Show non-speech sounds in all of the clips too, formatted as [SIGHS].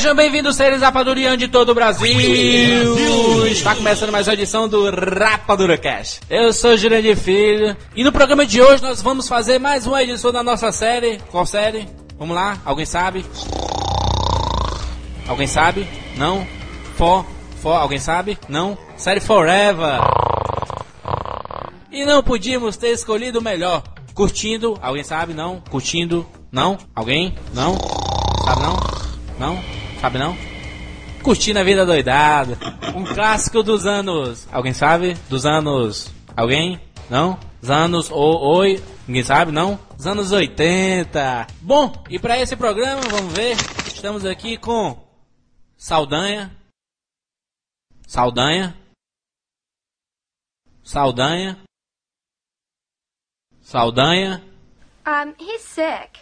Sejam bem-vindos, seres rapadurianos de todo o Brasil. Está começando mais uma edição do Rapadura Cash. Eu sou Jurandir Filho e no programa de hoje nós vamos fazer mais uma edição da nossa série. Qual série? Vamos lá, alguém sabe? Alguém sabe? Não? For? For? Alguém sabe? Não? Série Forever. E não podíamos ter escolhido melhor. Curtindo, alguém sabe? Não? Curtindo, não? Alguém? Não? Sabe não? Não? Sabe não? Curtindo a vida doidada. Um clássico dos anos. Alguém sabe? Dos anos. Alguém? Não? Dos anos. O, oi? Ninguém sabe? Não? Dos anos 80. Bom, e para esse programa, vamos ver. Estamos aqui com. Saldanha. Saldanha. Saldanha. Saldanha. Um, he's sick.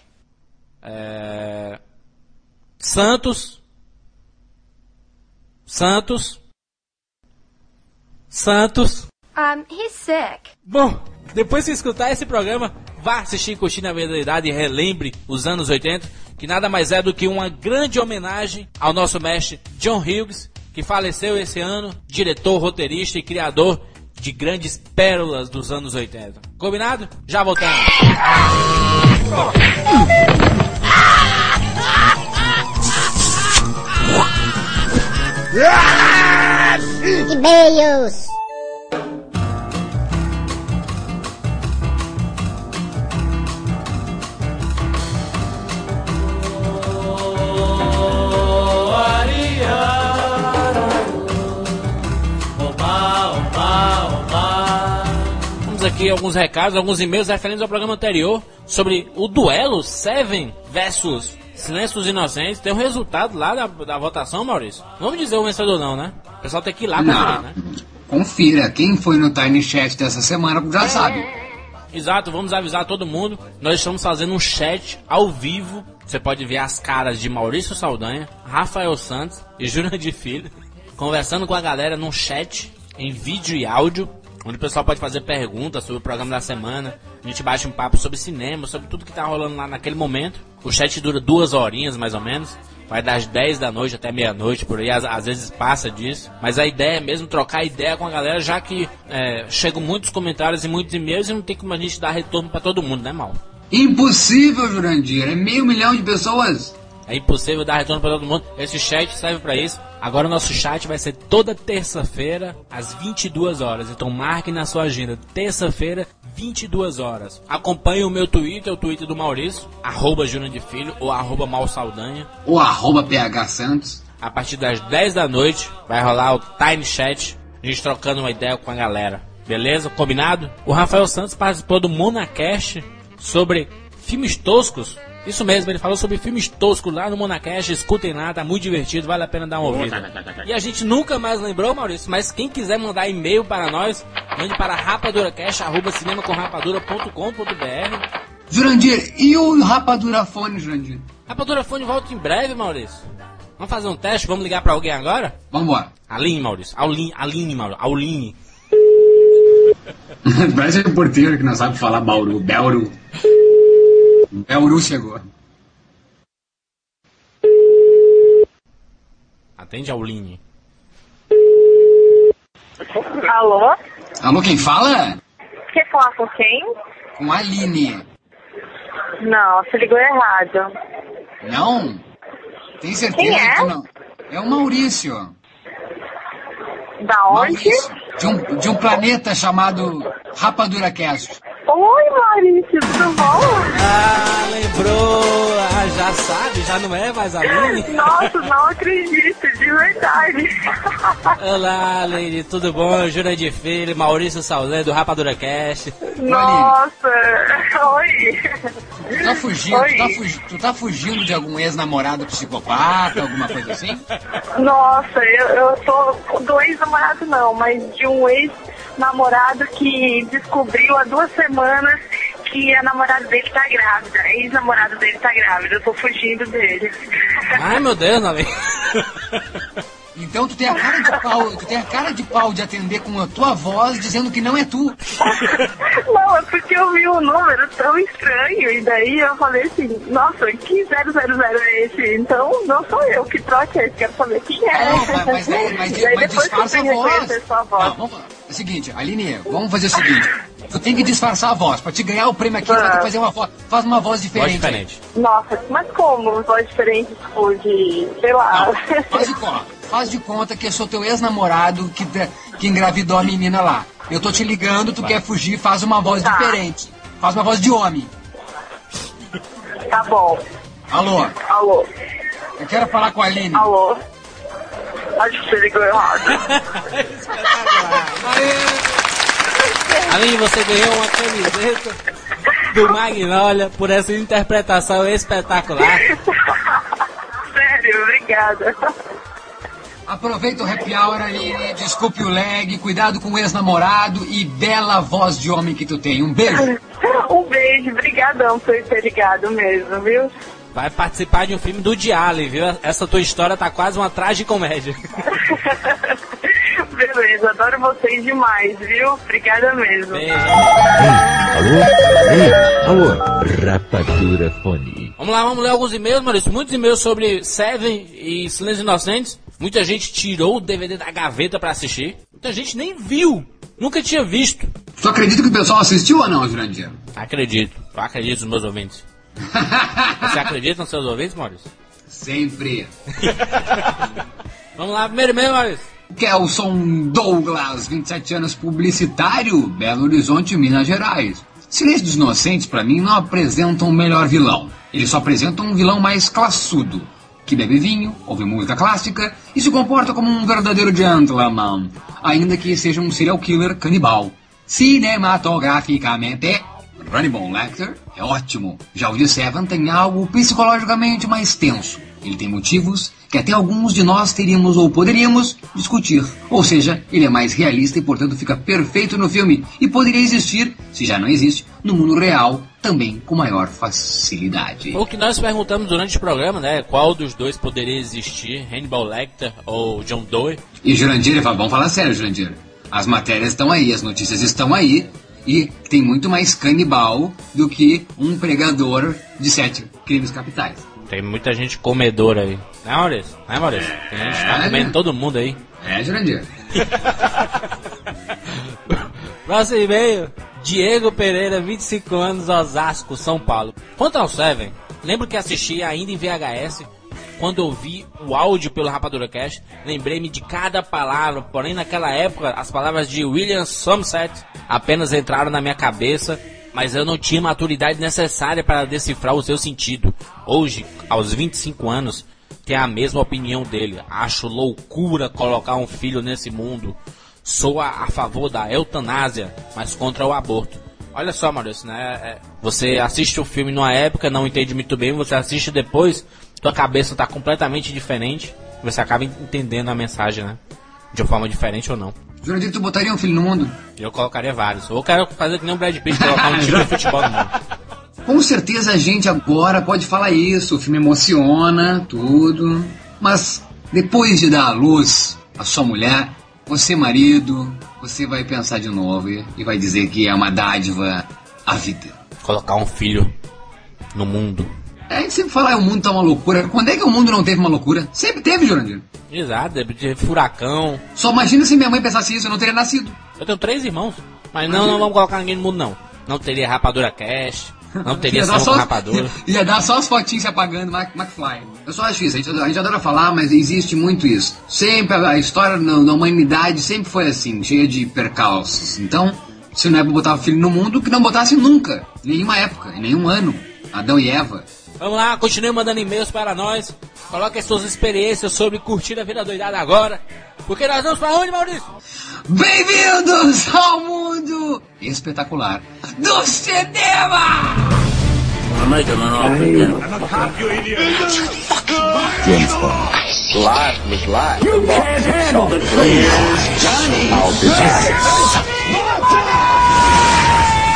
É... Santos. Santos. Santos. Um, he's sick. Bom, depois de escutar esse programa, vá assistir Curtindo a Verdade e relembre os anos 80, que nada mais é do que uma grande homenagem ao nosso mestre John Hughes, que faleceu esse ano, diretor, roteirista e criador de grandes pérolas dos anos 80. Combinado? Já voltamos. E-mails. Aqui alguns recados, alguns e-mails referentes ao programa anterior sobre o duelo Seven versus Silêncios Inocentes. Tem um resultado lá da, da votação, Maurício. Vamos dizer o vencedor não, né? O pessoal tem que ir lá conferir, né? confira. Quem foi no Tiny Chat dessa semana já sabe. Exato, vamos avisar todo mundo. Nós estamos fazendo um chat ao vivo. Você pode ver as caras de Maurício Saldanha, Rafael Santos e Júnior de Filho conversando com a galera num chat em vídeo e áudio, onde o pessoal pode fazer perguntas sobre o programa da semana. A gente bate um papo sobre cinema, sobre tudo que tá rolando lá naquele momento. O chat dura duas horinhas mais ou menos. Vai das 10 da noite até meia-noite, por aí, às, às vezes passa disso. Mas a ideia é mesmo trocar ideia com a galera, já que é, chegam muitos comentários e muitos e-mails e não tem como a gente dar retorno pra todo mundo, né, Mal? Impossível, Jurandir. É meio milhão de pessoas. É impossível dar retorno pra todo mundo. Esse chat serve pra isso. Agora o nosso chat vai ser toda terça-feira, às 22 horas. Então marque na sua agenda. Terça-feira, 22 horas. Acompanhe o meu Twitter, o Twitter do Maurício, arroba Júnior de Filho ou arroba Malsaldanha. Ou arroba PH Santos. A partir das 10 da noite vai rolar o Tiny Chat, a gente trocando uma ideia com a galera. Beleza? Combinado? O Rafael Santos participou do Monacast sobre filmes toscos. Isso mesmo, ele falou sobre filmes toscos lá no Monacast. Escutem lá, tá muito divertido, vale a pena dar uma ouvida. E a gente nunca mais lembrou, Maurício, mas quem quiser mandar e-mail para nós, mande para rapaduracast.cinemacomrapadura.com.br. Jurandir, e o Rapadurafone, Jurandir? Rapadura Fone volta em breve, Maurício. Vamos fazer um teste? Vamos ligar para alguém agora? Vambora. Aline, Maurício. Aline, Aline, Maurício. Auline. [LAUGHS] Parece o porteiro que não sabe falar Bauru. Belru. Belru chegou. Atende Auline. Alô? Alô, quem fala? Quer falar com quem? Com a Aline. Não, você ligou errado. Não? Tem certeza Quem é? que não? É o Maurício. Da onde? Maurício. De um, de um planeta chamado RapaduraCast. Oi, Maurício, tudo bom? Ah, lembrou. Ah, já sabe, já não é mais Aline? [LAUGHS] Nossa, não acredito, de verdade. [LAUGHS] Olá, Aline, tudo bom? Jura de Filho, Maurício Saldanha do Rapadura Cast. Nossa, oi. Tu tá fugindo, tu tá, Oi. fugi- tu tá fugindo de algum ex-namorado psicopata, alguma coisa assim? Nossa, eu, eu tô do ex-namorado não, mas de um ex-namorado que descobriu há duas semanas que a namorada dele tá grávida. A ex-namorada dele tá grávida. Eu tô fugindo dele. Ai, meu Deus, Nalê. [LAUGHS] [LAUGHS] Então tu tem a cara de pau, tu tem a cara de pau de atender com a tua voz dizendo que não é tu. [LAUGHS] Não, é porque eu vi um número tão estranho. E daí eu falei assim, nossa, que 000 é esse? Então não sou eu que troque esse, quero saber quem é. Não, mas, [LAUGHS] mas, mas, mas, E daí mas disfarça a voz. reconhecer sua voz. Não, vamos, é o seguinte, Aline, vamos fazer o seguinte. Tu tem que disfarçar a voz. Pra te ganhar o prêmio aqui, tu vai ter que fazer uma voz. Faz uma voz Voz diferente. diferente. Nossa, mas como? Voz diferente, tipo, de. sei lá. Não, faz de. [LAUGHS] Faz de conta que eu sou teu ex-namorado que, que engravidou a menina lá. Eu tô te ligando, tu quer fugir, faz uma voz Tá. diferente. Faz uma voz de homem. Tá bom. Alô, Alô? eu quero falar com a Aline. Alô? Acho que você ligou errado. [LAUGHS] Aline, você ganhou uma camiseta do Magnolia por essa interpretação espetacular. [LAUGHS] Sério, obrigada. Aproveita o happy hour, Aline. Desculpe o lag. Cuidado com o ex-namorado e bela voz de homem que tu tem. Um beijo. [LAUGHS] Um beijo, brigadão por ter ligado mesmo, viu? Vai participar de um filme do Diale, viu? Essa tua história tá quase uma tragicomédia. [LAUGHS] Beleza, adoro vocês demais, viu? Obrigada mesmo. Beijo. Alô? Ei, alô? Rapadura Fone. Vamos lá, vamos ler alguns e-mails, Maurício. Muitos e-mails sobre Seven e Silêncio Inocentes. Muita gente tirou o DVD da gaveta pra assistir. Muita gente nem viu. Nunca tinha visto. Tu acredita que o pessoal assistiu ou não, Jurandir? Acredito. Eu acredito nos meus ouvintes. [LAUGHS] Você acredita nos seus ouvintes, Maurício? Sempre. [LAUGHS] Vamos lá, primeiro e-mail, Maurício. Kelson Douglas, 27 anos, publicitário, Belo Horizonte, Minas Gerais. Silêncio dos Inocentes, pra mim, não apresentam o melhor vilão. Eles só apresentam um vilão mais classudo, que bebe vinho, ouve música clássica e se comporta como um verdadeiro gentleman, ainda que seja um serial killer canibal. Cinematograficamente, Hannibal Lecter é ótimo. Já o de Seven tem algo psicologicamente mais tenso. Ele tem motivos que até alguns de nós teríamos ou poderíamos discutir. Ou seja, ele é mais realista e, portanto, fica perfeito no filme e poderia existir, se já não existe, no mundo real também com maior facilidade. O que nós perguntamos durante o programa, né? Qual dos dois poderia existir, Hannibal Lecter ou John Doe? E Jurandir, vamos falar sério, Jurandir. As matérias estão aí, as notícias estão aí. E tem muito mais canibal do que um pregador de sete crimes capitais. Tem muita gente comedora aí. Né, Maurício? Né, Maurício? Tem gente que tá É, comendo né? todo mundo aí. É, Jurandir. [LAUGHS] Próximo e-mail. Diego Pereira, 25 anos, Osasco, São Paulo. Quanto ao Seven, lembro que assisti ainda em VHS. Quando ouvi o áudio pelo Rapadura Cash, lembrei-me de cada palavra, porém naquela época as palavras de William Somerset apenas entraram na minha cabeça, mas eu não tinha maturidade necessária para decifrar o seu sentido. Hoje, aos 25 anos, tenho a mesma opinião dele. Acho loucura colocar um filho nesse mundo. Sou a, a favor da eutanásia, mas contra o aborto. Olha só, Maurício, né? é, você assiste o filme numa época, não entende muito bem, você assiste depois, tua cabeça tá completamente diferente, você acaba entendendo a mensagem, né? De uma forma diferente ou não. Jurandir, tu botaria um filho no mundo? Eu colocaria vários. Ou quero fazer que nem o Brad Pitt, colocar um [LAUGHS] time de futebol no mundo. Com certeza a gente agora pode falar isso, o filme emociona, tudo. Mas depois de dar à luz a sua mulher, você marido, você vai pensar de novo e, e vai dizer que é uma dádiva à vida. Colocar um filho no mundo. É, a gente sempre fala, "Ah, o mundo tá uma loucura. Quando é que o mundo não teve uma loucura? Sempre teve, Jurandir. Exato, de furacão. Ssó imagina se minha mãe pensasse isso, eu não teria nascido. Eu tenho três irmãos. Mas não, não vamos colocar ninguém no mundo, não. Não teria rapadura cash. Não [LAUGHS] teria só, com rapadura. [LAUGHS] ia dar só as fotinhas se apagando, McFly. Eu só acho isso, a gente, a gente adora falar, mas existe muito isso. Sempre, a, história na humanidade sempre foi assim, cheia de percalços. Então, se não é pra botar o filho no mundo, que não botasse nunca, em nenhuma época, em nenhum ano. Adão e Eva. Vamos lá, continue mandando e-mails para nós. Coloque as suas experiências sobre curtir a vida doidada agora. Porque nós vamos para onde, Maurício? Bem-vindos ao mundo espetacular do cinema!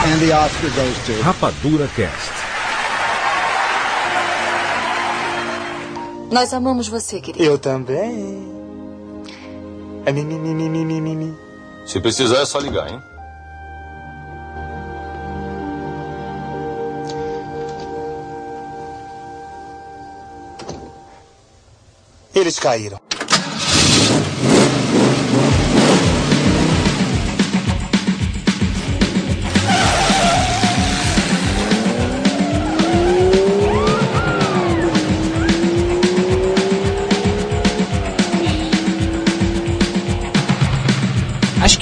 And the the Oscar goes to. Rapadura Cast. Nós amamos você, querido. Eu também. É mi, mi, mi, mi, mi, mi, mi, mi. Se precisar é só ligar, hein? Eles caíram.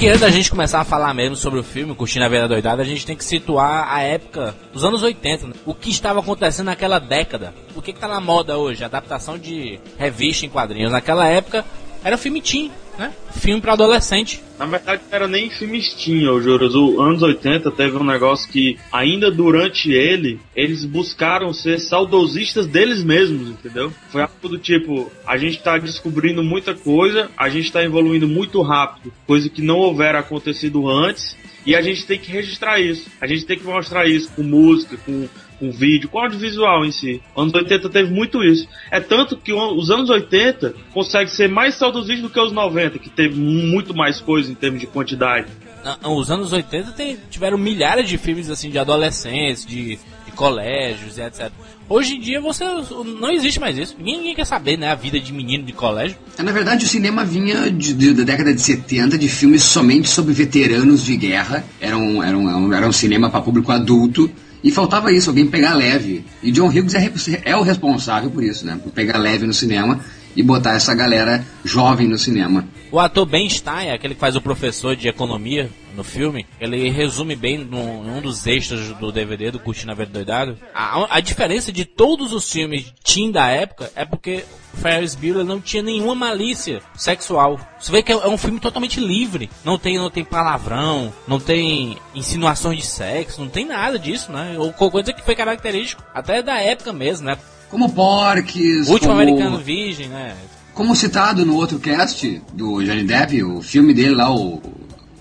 Que antes da gente começar a falar mesmo sobre o filme, Curtindo a Vida Doidada, a gente tem que situar a época dos anos 80, né? O que estava acontecendo naquela década. O que, que tá na moda hoje? Adaptação de revista em quadrinhos. Naquela época era filme teen, né? Filme para adolescente. Na verdade, não era nem filme teen, ô Juros. Os anos 80 teve um negócio que, ainda durante ele, eles buscaram ser saudosistas deles mesmos, entendeu? Foi algo do tipo, a gente tá descobrindo muita coisa, a gente tá evoluindo muito rápido, coisa que não houvera acontecido antes, e a gente tem que registrar isso. A gente tem que mostrar isso com música, com, com vídeo, com audiovisual em si. Anos 80 teve muito isso. É tanto que os anos 80 consegue ser mais saudosista do que os 90, que teve muito mais coisa em termos de quantidade. Na- Os anos 80 tem- tiveram milhares de filmes assim de adolescentes, de, de colégios e etc. Hoje em dia você não existe mais isso. Ninguém, ninguém quer saber, né, a vida de menino de colégio. É, Na verdade, o cinema vinha de- de- da década de 70 de filmes somente sobre veteranos de guerra. Era um, era um, era um cinema para público adulto. E faltava isso, alguém pegar leve. E John Hughes é, é o responsável por isso, né? Por pegar leve no cinema e botar essa galera jovem no cinema. O ator Ben Stein, aquele que faz o professor de economia no filme, ele resume bem num, num dos extras do DVD do Curtindo a Vida Doidado. A, a diferença de todos os filmes teen da época é porque o Ferris Bueller não tinha nenhuma malícia sexual. Você vê que é, é um filme totalmente livre. Não tem, não tem palavrão, não tem insinuações de sexo, não tem nada disso, né? Ou coisa que foi característico até da época mesmo, né? Como Porques, O último como, Americano Virgem, né? como citado no outro cast do Johnny Depp, o filme dele lá, o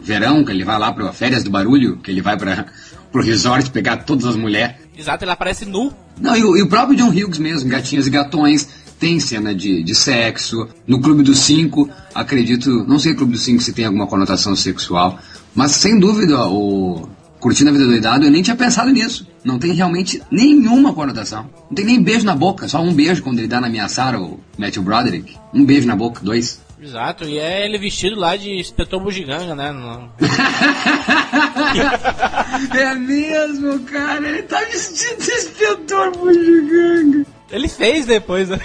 Verão, que ele vai lá para férias do barulho, que ele vai para [LAUGHS] pro resort pegar todas as mulheres. Exato, ele aparece nu. Não, e o, e o próprio John Hughes mesmo, Gatinhos e Gatões, tem cena de, de sexo. No Clube dos Cinco, acredito, não sei Clube dos Cinco se tem alguma conotação sexual, mas sem dúvida o Curtindo a Vida Doidado, eu nem tinha pensado nisso. Não tem realmente nenhuma conotação. Não tem nem beijo na boca, só um beijo quando ele dá na minha Sara, o Matthew Broderick. Um beijo na boca, dois. Exato, e é ele vestido lá de inspetor bugiganga, né? No- [LAUGHS] é mesmo, cara, ele tá vestido de inspetor bugiganga. Ele fez depois, né?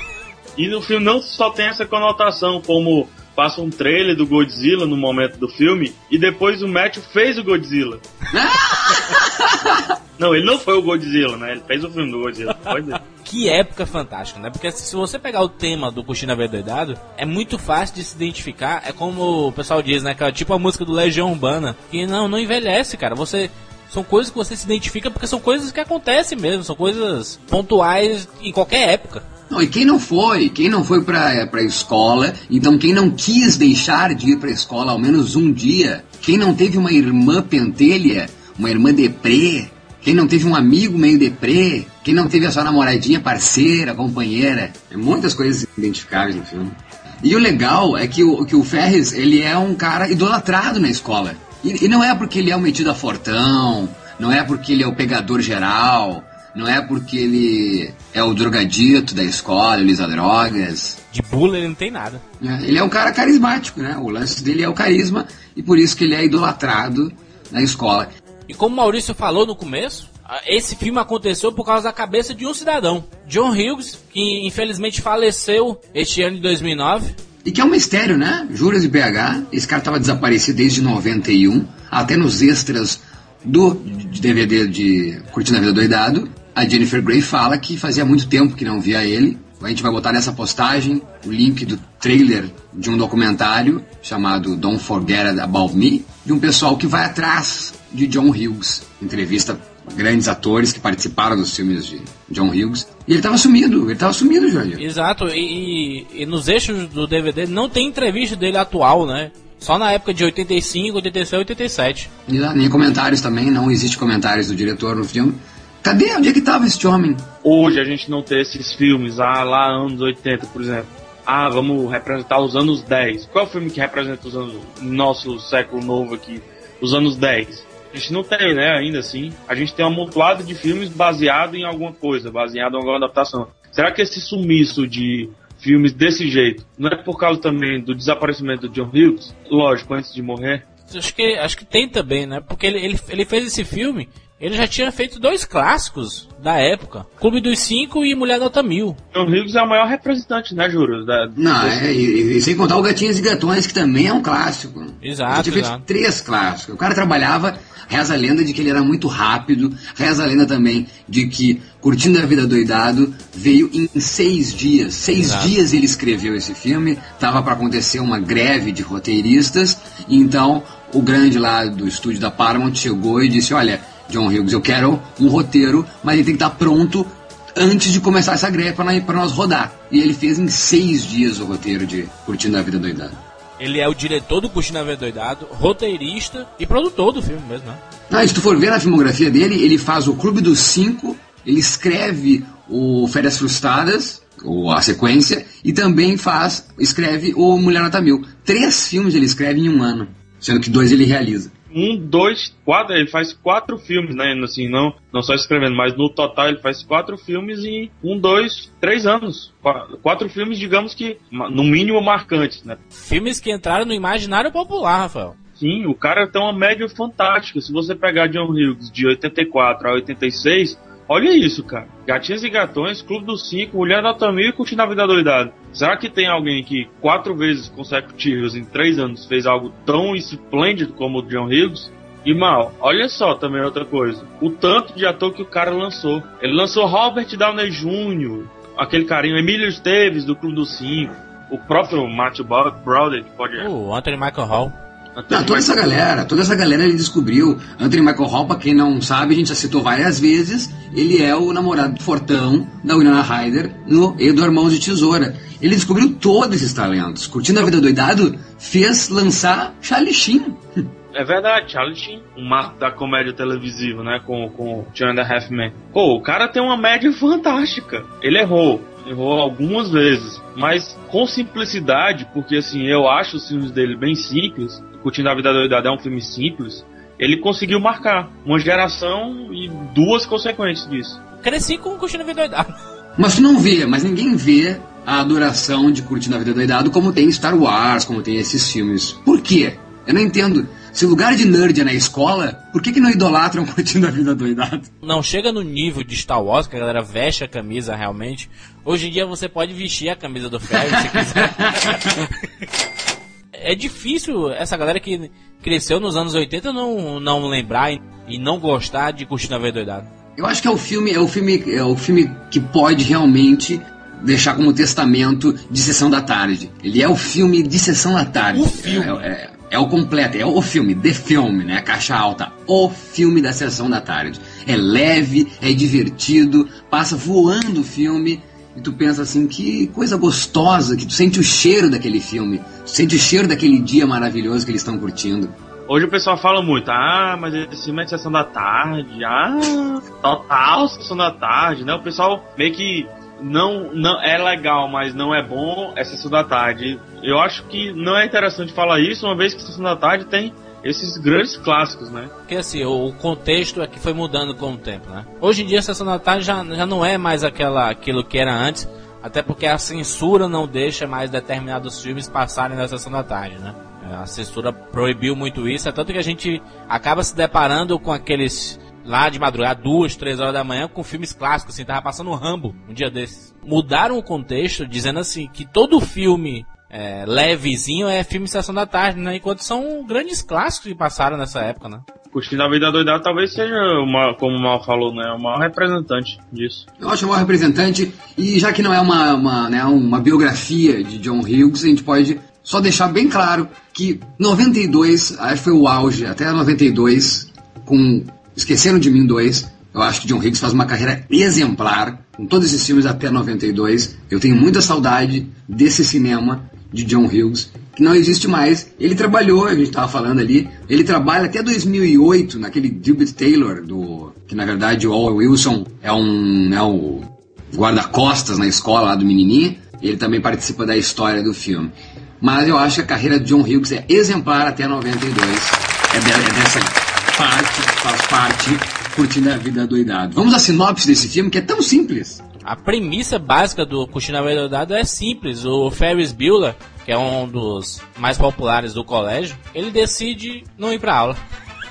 E no filme não só tem essa conotação, como passa um trailer do Godzilla no momento do filme, e depois o Matthew fez o Godzilla. [LAUGHS] não, ele não foi o Godzilla, né? Ele fez o filme do Godzilla. Pode ver. Que época fantástica, né? Porque se você pegar o tema do Curtindo a Vida Doidado, é muito fácil de se identificar. É como o pessoal diz, né? Que é tipo a música do Legião Urbana. Que não, não envelhece, cara. Você. São coisas que você se identifica porque são coisas que acontecem mesmo. São coisas pontuais em qualquer época. Não, e quem não foi? Quem não foi pra, pra escola? Então, quem não quis deixar de ir pra escola ao menos um dia? Quem não teve uma irmã pentelha? Uma irmã deprê? Quem não teve um amigo meio deprê? Quem não teve a sua namoradinha, parceira, companheira? É muitas coisas identificáveis no filme. E o legal é que o, que o Ferris, ele é um cara idolatrado na escola. E, e não é porque ele é um metido a fortão, não é porque ele é o pegador geral, não é porque ele é o drogadito da escola, ele usa drogas. De bula ele não tem nada. É, Ele é um cara carismático, né? O lance dele é o carisma e por isso que ele é idolatrado na escola. E como o Maurício falou no começo, esse filme aconteceu por causa da cabeça de um cidadão, John Hughes, que infelizmente faleceu este ano de 2009. E que é um mistério, né? Juras e PH, esse cara estava desaparecido desde 91, até nos extras do de DVD de Curtindo a Vida Doidado. A Jennifer Grey fala que fazia muito tempo que não via ele. A gente vai botar nessa postagem o link do trailer de um documentário chamado Don't Forget About Me, de um pessoal que vai atrás de John Hughes. Entrevista grandes atores que participaram dos filmes de John Hughes. E ele estava sumido, ele estava sumido, Jorge. Exato, e, e- e nos eixos do DVD não tem entrevista dele atual, né? só na época de 85, 86, 87. E lá, nem comentários também, não existe comentários do diretor no filme. Cadê? Onde é que tava esse homem? Hoje a gente não tem esses filmes, ah, lá anos 80, por exemplo. Ah, vamos representar os anos 10. Qual é o filme que representa os anos nosso século novo aqui? Os anos 10. A gente não tem, né, ainda assim. A gente tem um amontoado de filmes baseado em alguma coisa, baseado em alguma adaptação. Será que esse sumiço de filmes desse jeito não é por causa também do desaparecimento do John Hughes? Lógico, antes de morrer. Acho que, acho que tem também, né? Porque ele, ele, ele fez esse filme ele já tinha feito dois clássicos da época: Clube dos Cinco e Mulher Nota Mil. John Hughes é o maior representante, né, Júlio? Da, Não, é, e, e, sem contar o Gatinhos e Gatões, que também é um clássico. Exato. Ele tinha feito exato. três clássicos. O cara trabalhava, reza a lenda de que ele era muito rápido, reza a lenda também de que Curtindo a Vida Doidado veio em seis dias. Seis exato. dias ele escreveu esse filme, tava para acontecer uma greve de roteiristas, então o grande lá do estúdio da Paramount chegou e disse: Olha John Hughes, eu quero um roteiro, mas ele tem que estar pronto antes de começar essa greve para nós rodar. E ele fez em seis dias o roteiro de Curtindo a Vida Doidado. Ele é o diretor do Curtindo a Vida Doidado, roteirista e produtor do filme mesmo, né? Ah, se tu for ver na filmografia dele, ele faz o Clube dos Cinco, ele escreve o Férias Frustradas, ou a sequência, e também faz, escreve o Mulher Nota Mil. Três filmes ele escreve em um ano, sendo que dois ele realiza um, dois, quatro, ele faz quatro filmes, né? Assim, não, não só escrevendo, mas no total ele faz quatro filmes em um, dois, três anos. Quatro filmes, digamos que, no mínimo, marcantes, né? Filmes que entraram no imaginário popular, Rafael. Sim, o cara tem uma média fantástica. Se você pegar John Hughes de 84 a 86, Olha isso, cara. Gatinhos e Gatões, Clube dos Cinco, Mulher Nota Mil e Curtindo a Vida Doidada. Será que tem alguém que quatro vezes consecutivas em três anos fez algo tão esplêndido como o John Hughes? E mal, olha só também outra coisa. O tanto de ator que o cara lançou. Ele lançou Robert Downey Jr., aquele carinho, Emílio Esteves do Clube dos Cinco, o próprio Matthew Browder, que pode. O Anthony Michael Hall. Não, toda essa galera, toda essa galera ele descobriu. Anthony Michael Hall, pra quem não sabe, a gente já citou várias vezes, ele é o namorado fortão da Winona Ryder no Edward Mãos de Tesoura. Ele descobriu todos esses talentos. Curtindo a Vida Doidado, fez lançar Charlie Sheen. É verdade, Charlie Sheen, um marco da comédia televisiva, né, com, com Two and a Half Men. Pô, o cara tem uma média fantástica. Ele errou, errou algumas vezes, mas com simplicidade, porque assim, eu acho os filmes dele bem simples, Curtindo a Vida Doidada é um filme simples, ele conseguiu marcar uma geração e duas consequências disso. Cresci com Curtindo a Vida Doidada. Mas tu não vê, mas ninguém vê a adoração de Curtindo a Vida Doidado como tem Star Wars, como tem esses filmes. Por quê? Eu não entendo. Se o lugar de nerd é na escola, por que, que não idolatram [LAUGHS] curtindo a vida doidado? Não chega no nível de Star Wars, que a galera veste a camisa realmente. Hoje em dia você pode vestir a camisa do Ferry se quiser. [LAUGHS] é difícil essa galera que cresceu nos anos 80 não, não lembrar e não gostar de Curtindo a Vida Doidado. Eu acho que é o filme, é o filme, é o filme que pode realmente deixar como testamento de sessão da tarde. Ele é o filme de sessão da tarde. O filme. É, é, é o completo, é o filme, The Film, né? Caixa alta. O filme da sessão da tarde. É leve, é divertido, passa voando o filme e tu pensa assim, que coisa gostosa, que tu sente o cheiro daquele filme, tu sente o cheiro daquele dia maravilhoso que eles estão curtindo. Hoje o pessoal fala muito, ah, mas esse filme é de sessão da tarde, ah, total sessão da tarde, né? O pessoal meio que não, não é legal, mas não é bom, é sessão da tarde. Eu acho que não é interessante falar isso, uma vez que sessão da tarde tem esses grandes clássicos, né? Porque assim, o contexto é que foi mudando com o tempo, né? Hoje em dia a Sessão da Tarde já, já não é mais aquela, aquilo que era antes, até porque a censura não deixa mais determinados filmes passarem na Sessão da Tarde, né? A censura proibiu muito isso, é tanto que a gente acaba se deparando com aqueles lá de madrugada, duas, três horas da manhã, com filmes clássicos, assim, tava passando Rambo um dia desses. Mudaram o contexto, dizendo assim, que todo filme é, levezinho é filme Sessão da Tarde, né? Enquanto são grandes clássicos que passaram nessa época, né? Curtindo a Vida Doidada talvez seja, uma, como o Mal falou, né? O maior representante disso. Eu acho o maior representante, e já que não é uma, uma, né, uma biografia de John Hughes, a gente pode só deixar bem claro que 92, acho que foi o auge, até 92, com Esqueceram de Mim 2, eu acho que John Hughes faz uma carreira exemplar, com todos esses filmes até 92. Eu tenho muita saudade desse cinema de John Hughes. que não existe mais. Ele trabalhou, a gente estava falando ali, ele trabalha até 2008 naquele Gilbert Taylor, do, que na verdade o Owen Wilson é um né, o guarda-costas na escola lá do menininho. Ele também participa da história do filme. Mas eu acho que a carreira de John Hughes é exemplar até 92. É, de, é dessa parte, faz parte, curtindo a vida doidado. Vamos à sinopse desse filme, que é tão simples. A premissa básica do Curtindo a Vida Doidado é simples. O Ferris Bueller, que é um dos mais populares do colégio, ele decide não ir pra aula.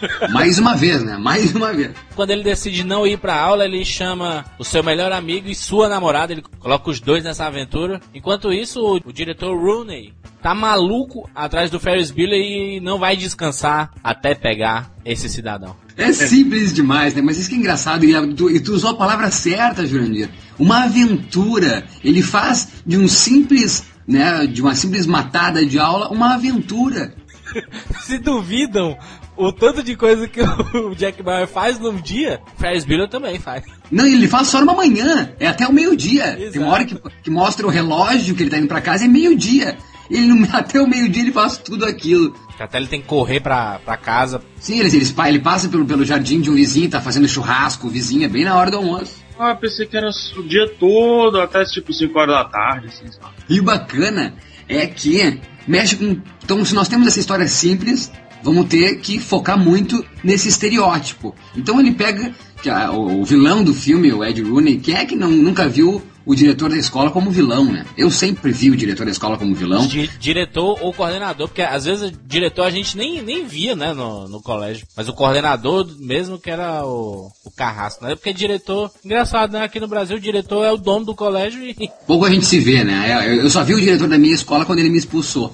[LAUGHS] Mais uma vez, né? Mais uma vez. Quando ele decide não ir pra aula, ele chama o seu melhor amigo e sua namorada, ele coloca os dois nessa aventura. Enquanto isso, o, o diretor Rooney tá maluco atrás do Ferris Bueller e não vai descansar até pegar esse cidadão. É simples demais, né? Mas isso que é engraçado. E tu, e tu usou a palavra certa, Jurandir. Uma aventura. Ele faz de um simples, né? De uma simples matada de aula, uma aventura. [LAUGHS] Se duvidam o tanto de coisa que [LAUGHS] o Jack Bauer faz num dia, Ferris Bueller também faz. Não, ele faz só numa manhã. É até o meio-dia. Tem uma hora que, que mostra o relógio que ele tá indo pra casa, é meio-dia. Ele [LAUGHS] até o meio-dia ele faz tudo aquilo. Até ele tem que correr pra, pra casa. Sim, ele, ele, ele passa pelo, pelo jardim de um vizinho, tá fazendo churrasco, o vizinho é bem na hora do almoço. Ah, pensei que era o dia todo, até tipo 5 horas da tarde, assim, sabe? E o bacana é que mexe com. Então, se nós temos essa história simples, vamos ter que focar muito nesse estereótipo. Então ele pega que o, vilão do filme, o Ed Rooney, quem é que não, nunca viu o diretor da escola como vilão, né? Eu sempre vi o diretor da escola como vilão. Di diretor ou coordenador, porque às vezes o diretor a gente nem, nem via, né, no, no colégio. Mas o coordenador mesmo que era o, o carrasco, né? Porque diretor, engraçado, né? Aqui no Brasil o diretor é o dono do colégio e... [LAUGHS] Pouco a gente se vê, né? Eu, eu só vi o diretor da minha escola quando ele me expulsou. O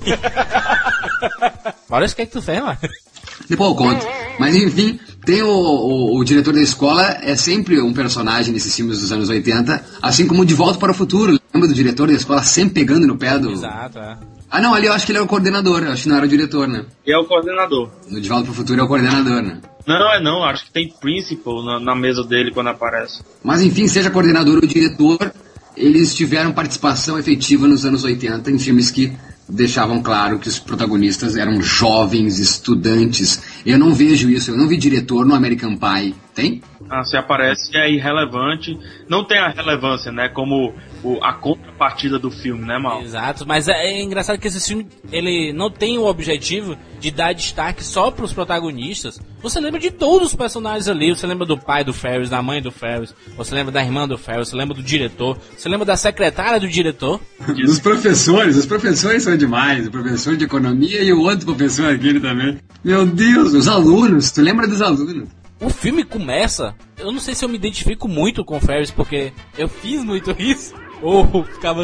que é que tu fez, mano. Depois eu conto. Mas enfim, tem o, o, o, diretor da escola, é sempre um personagem nesses filmes dos anos 80, assim como De Volta para o Futuro. Lembra do diretor da escola sempre pegando no pé do. Exato, é. Ah não, ali eu acho que ele é o coordenador, eu acho que não era o diretor, né? E é o coordenador. No De Volta para o Futuro é o coordenador, né? Não, é não, acho que tem principal na, na mesa dele quando aparece. Mas enfim, seja coordenador ou diretor, eles tiveram participação efetiva nos anos 80 em filmes que deixavam claro que os protagonistas eram jovens estudantes. Eu não vejo isso, eu não vi diretor no American Pie. Tem? Ah, se aparece é irrelevante. Não tem a relevância, né? Como o, a contrapartida do filme, né, Mal? Exato, mas é, é, engraçado que esse filme ele não tem o objetivo de dar destaque só para os protagonistas. Você lembra de todos os personagens ali. Você lembra do pai do Ferris, da mãe do Ferris. Você lembra da irmã do Ferris. Você lembra do diretor. Você lembra da secretária do diretor. [LAUGHS] Dos professores. Os professores são demais. O professor de economia e o outro professor aquele também. Meu Deus, os alunos. Tu lembra dos alunos? O filme começa. Eu não sei se eu me identifico muito com o Ferris, porque eu fiz muito [LAUGHS] isso. Ou ficava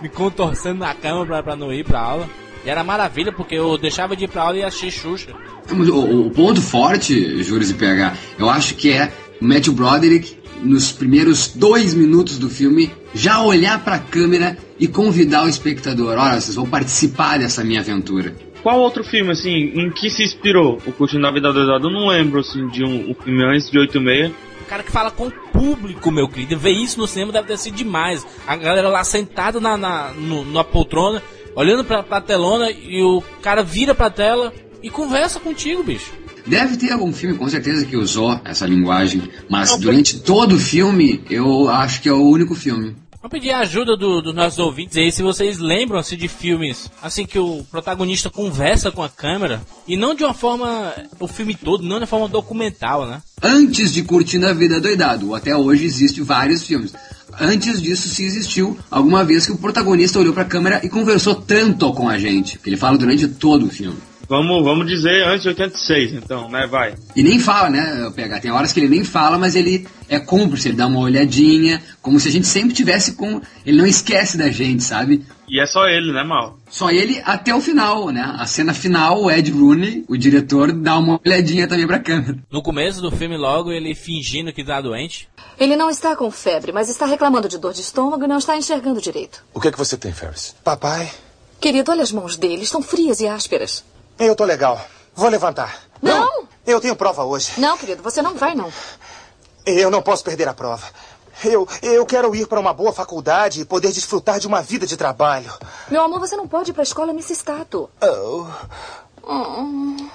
me contorcendo na cama pra, pra não ir pra aula. E era maravilha, porque eu deixava de ir pra aula e assistir Xuxa. O, o ponto forte, Juros e PH, eu acho que é o Matthew Broderick, nos primeiros dois minutos do filme, já olhar pra câmera e convidar o espectador: olha, vocês vão participar dessa minha aventura. Qual outro filme, assim, em que se inspirou o Curtindo a Vida Doidada? Eu não lembro, assim, de um, um filme antes de 86. O cara que fala com o público, meu querido. Ver isso no cinema deve ter sido demais. A galera lá sentada na, na, no, na poltrona, olhando pra, pra telona, e o cara vira pra tela e conversa contigo, bicho. Deve ter algum filme, com certeza, que usou essa linguagem, mas durante todo o filme, eu acho que é o único filme. Vou pedir a ajuda dos do nossos ouvintes aí, se vocês lembram-se de filmes assim que o protagonista conversa com a câmera e não de uma forma, o filme todo, não de uma forma documental, né? Antes de Curtindo a Vida Doidado, até hoje existe vários filmes. Antes disso, se existiu alguma vez que o protagonista olhou para a câmera e conversou tanto com a gente, que ele fala durante todo o filme. Vamos, vamos dizer antes de 86, então, né? Vai. E nem fala, né, PH? Tem horas que ele nem fala, mas ele é cúmplice, ele dá uma olhadinha, como se a gente sempre tivesse com. Ele não esquece da gente, sabe? E é só ele, né, Mal? Só ele até o final, né? A cena final, o Ed Rooney, o diretor, dá uma olhadinha também pra câmera. No começo do filme, logo, ele fingindo que tá doente. Ele não está com febre, mas está reclamando de dor de estômago e não está enxergando direito. O que é que você tem, Ferris? Papai? Querido, olha as mãos dele, estão frias e ásperas. Eu tô legal. Vou levantar. Não! não. Eu tenho prova hoje. Não, querido, você não vai, não. Eu não posso perder a prova. Eu, eu quero ir para uma boa faculdade e poder desfrutar de uma vida de trabalho. Meu amor, você não pode ir para a escola nesse estado. Oh. Hum.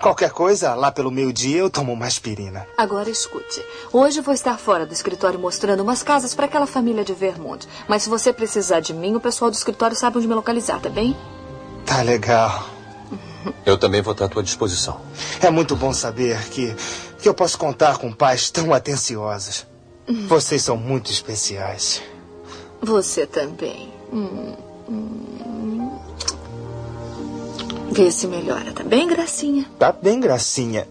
Qualquer coisa, lá pelo meio-dia eu tomo uma aspirina. Agora escute. Hoje vou estar fora do escritório mostrando umas casas para aquela família de Vermont. Mas se você precisar de mim, o pessoal do escritório sabe onde me localizar, tá bem? Tá legal. Eu também vou estar à tua disposição. É muito bom saber que, que eu posso contar com pais tão atenciosos. Vocês são muito especiais. Você também. Hum, hum. Vê se melhora, tá bem, gracinha? Tá bem, gracinha.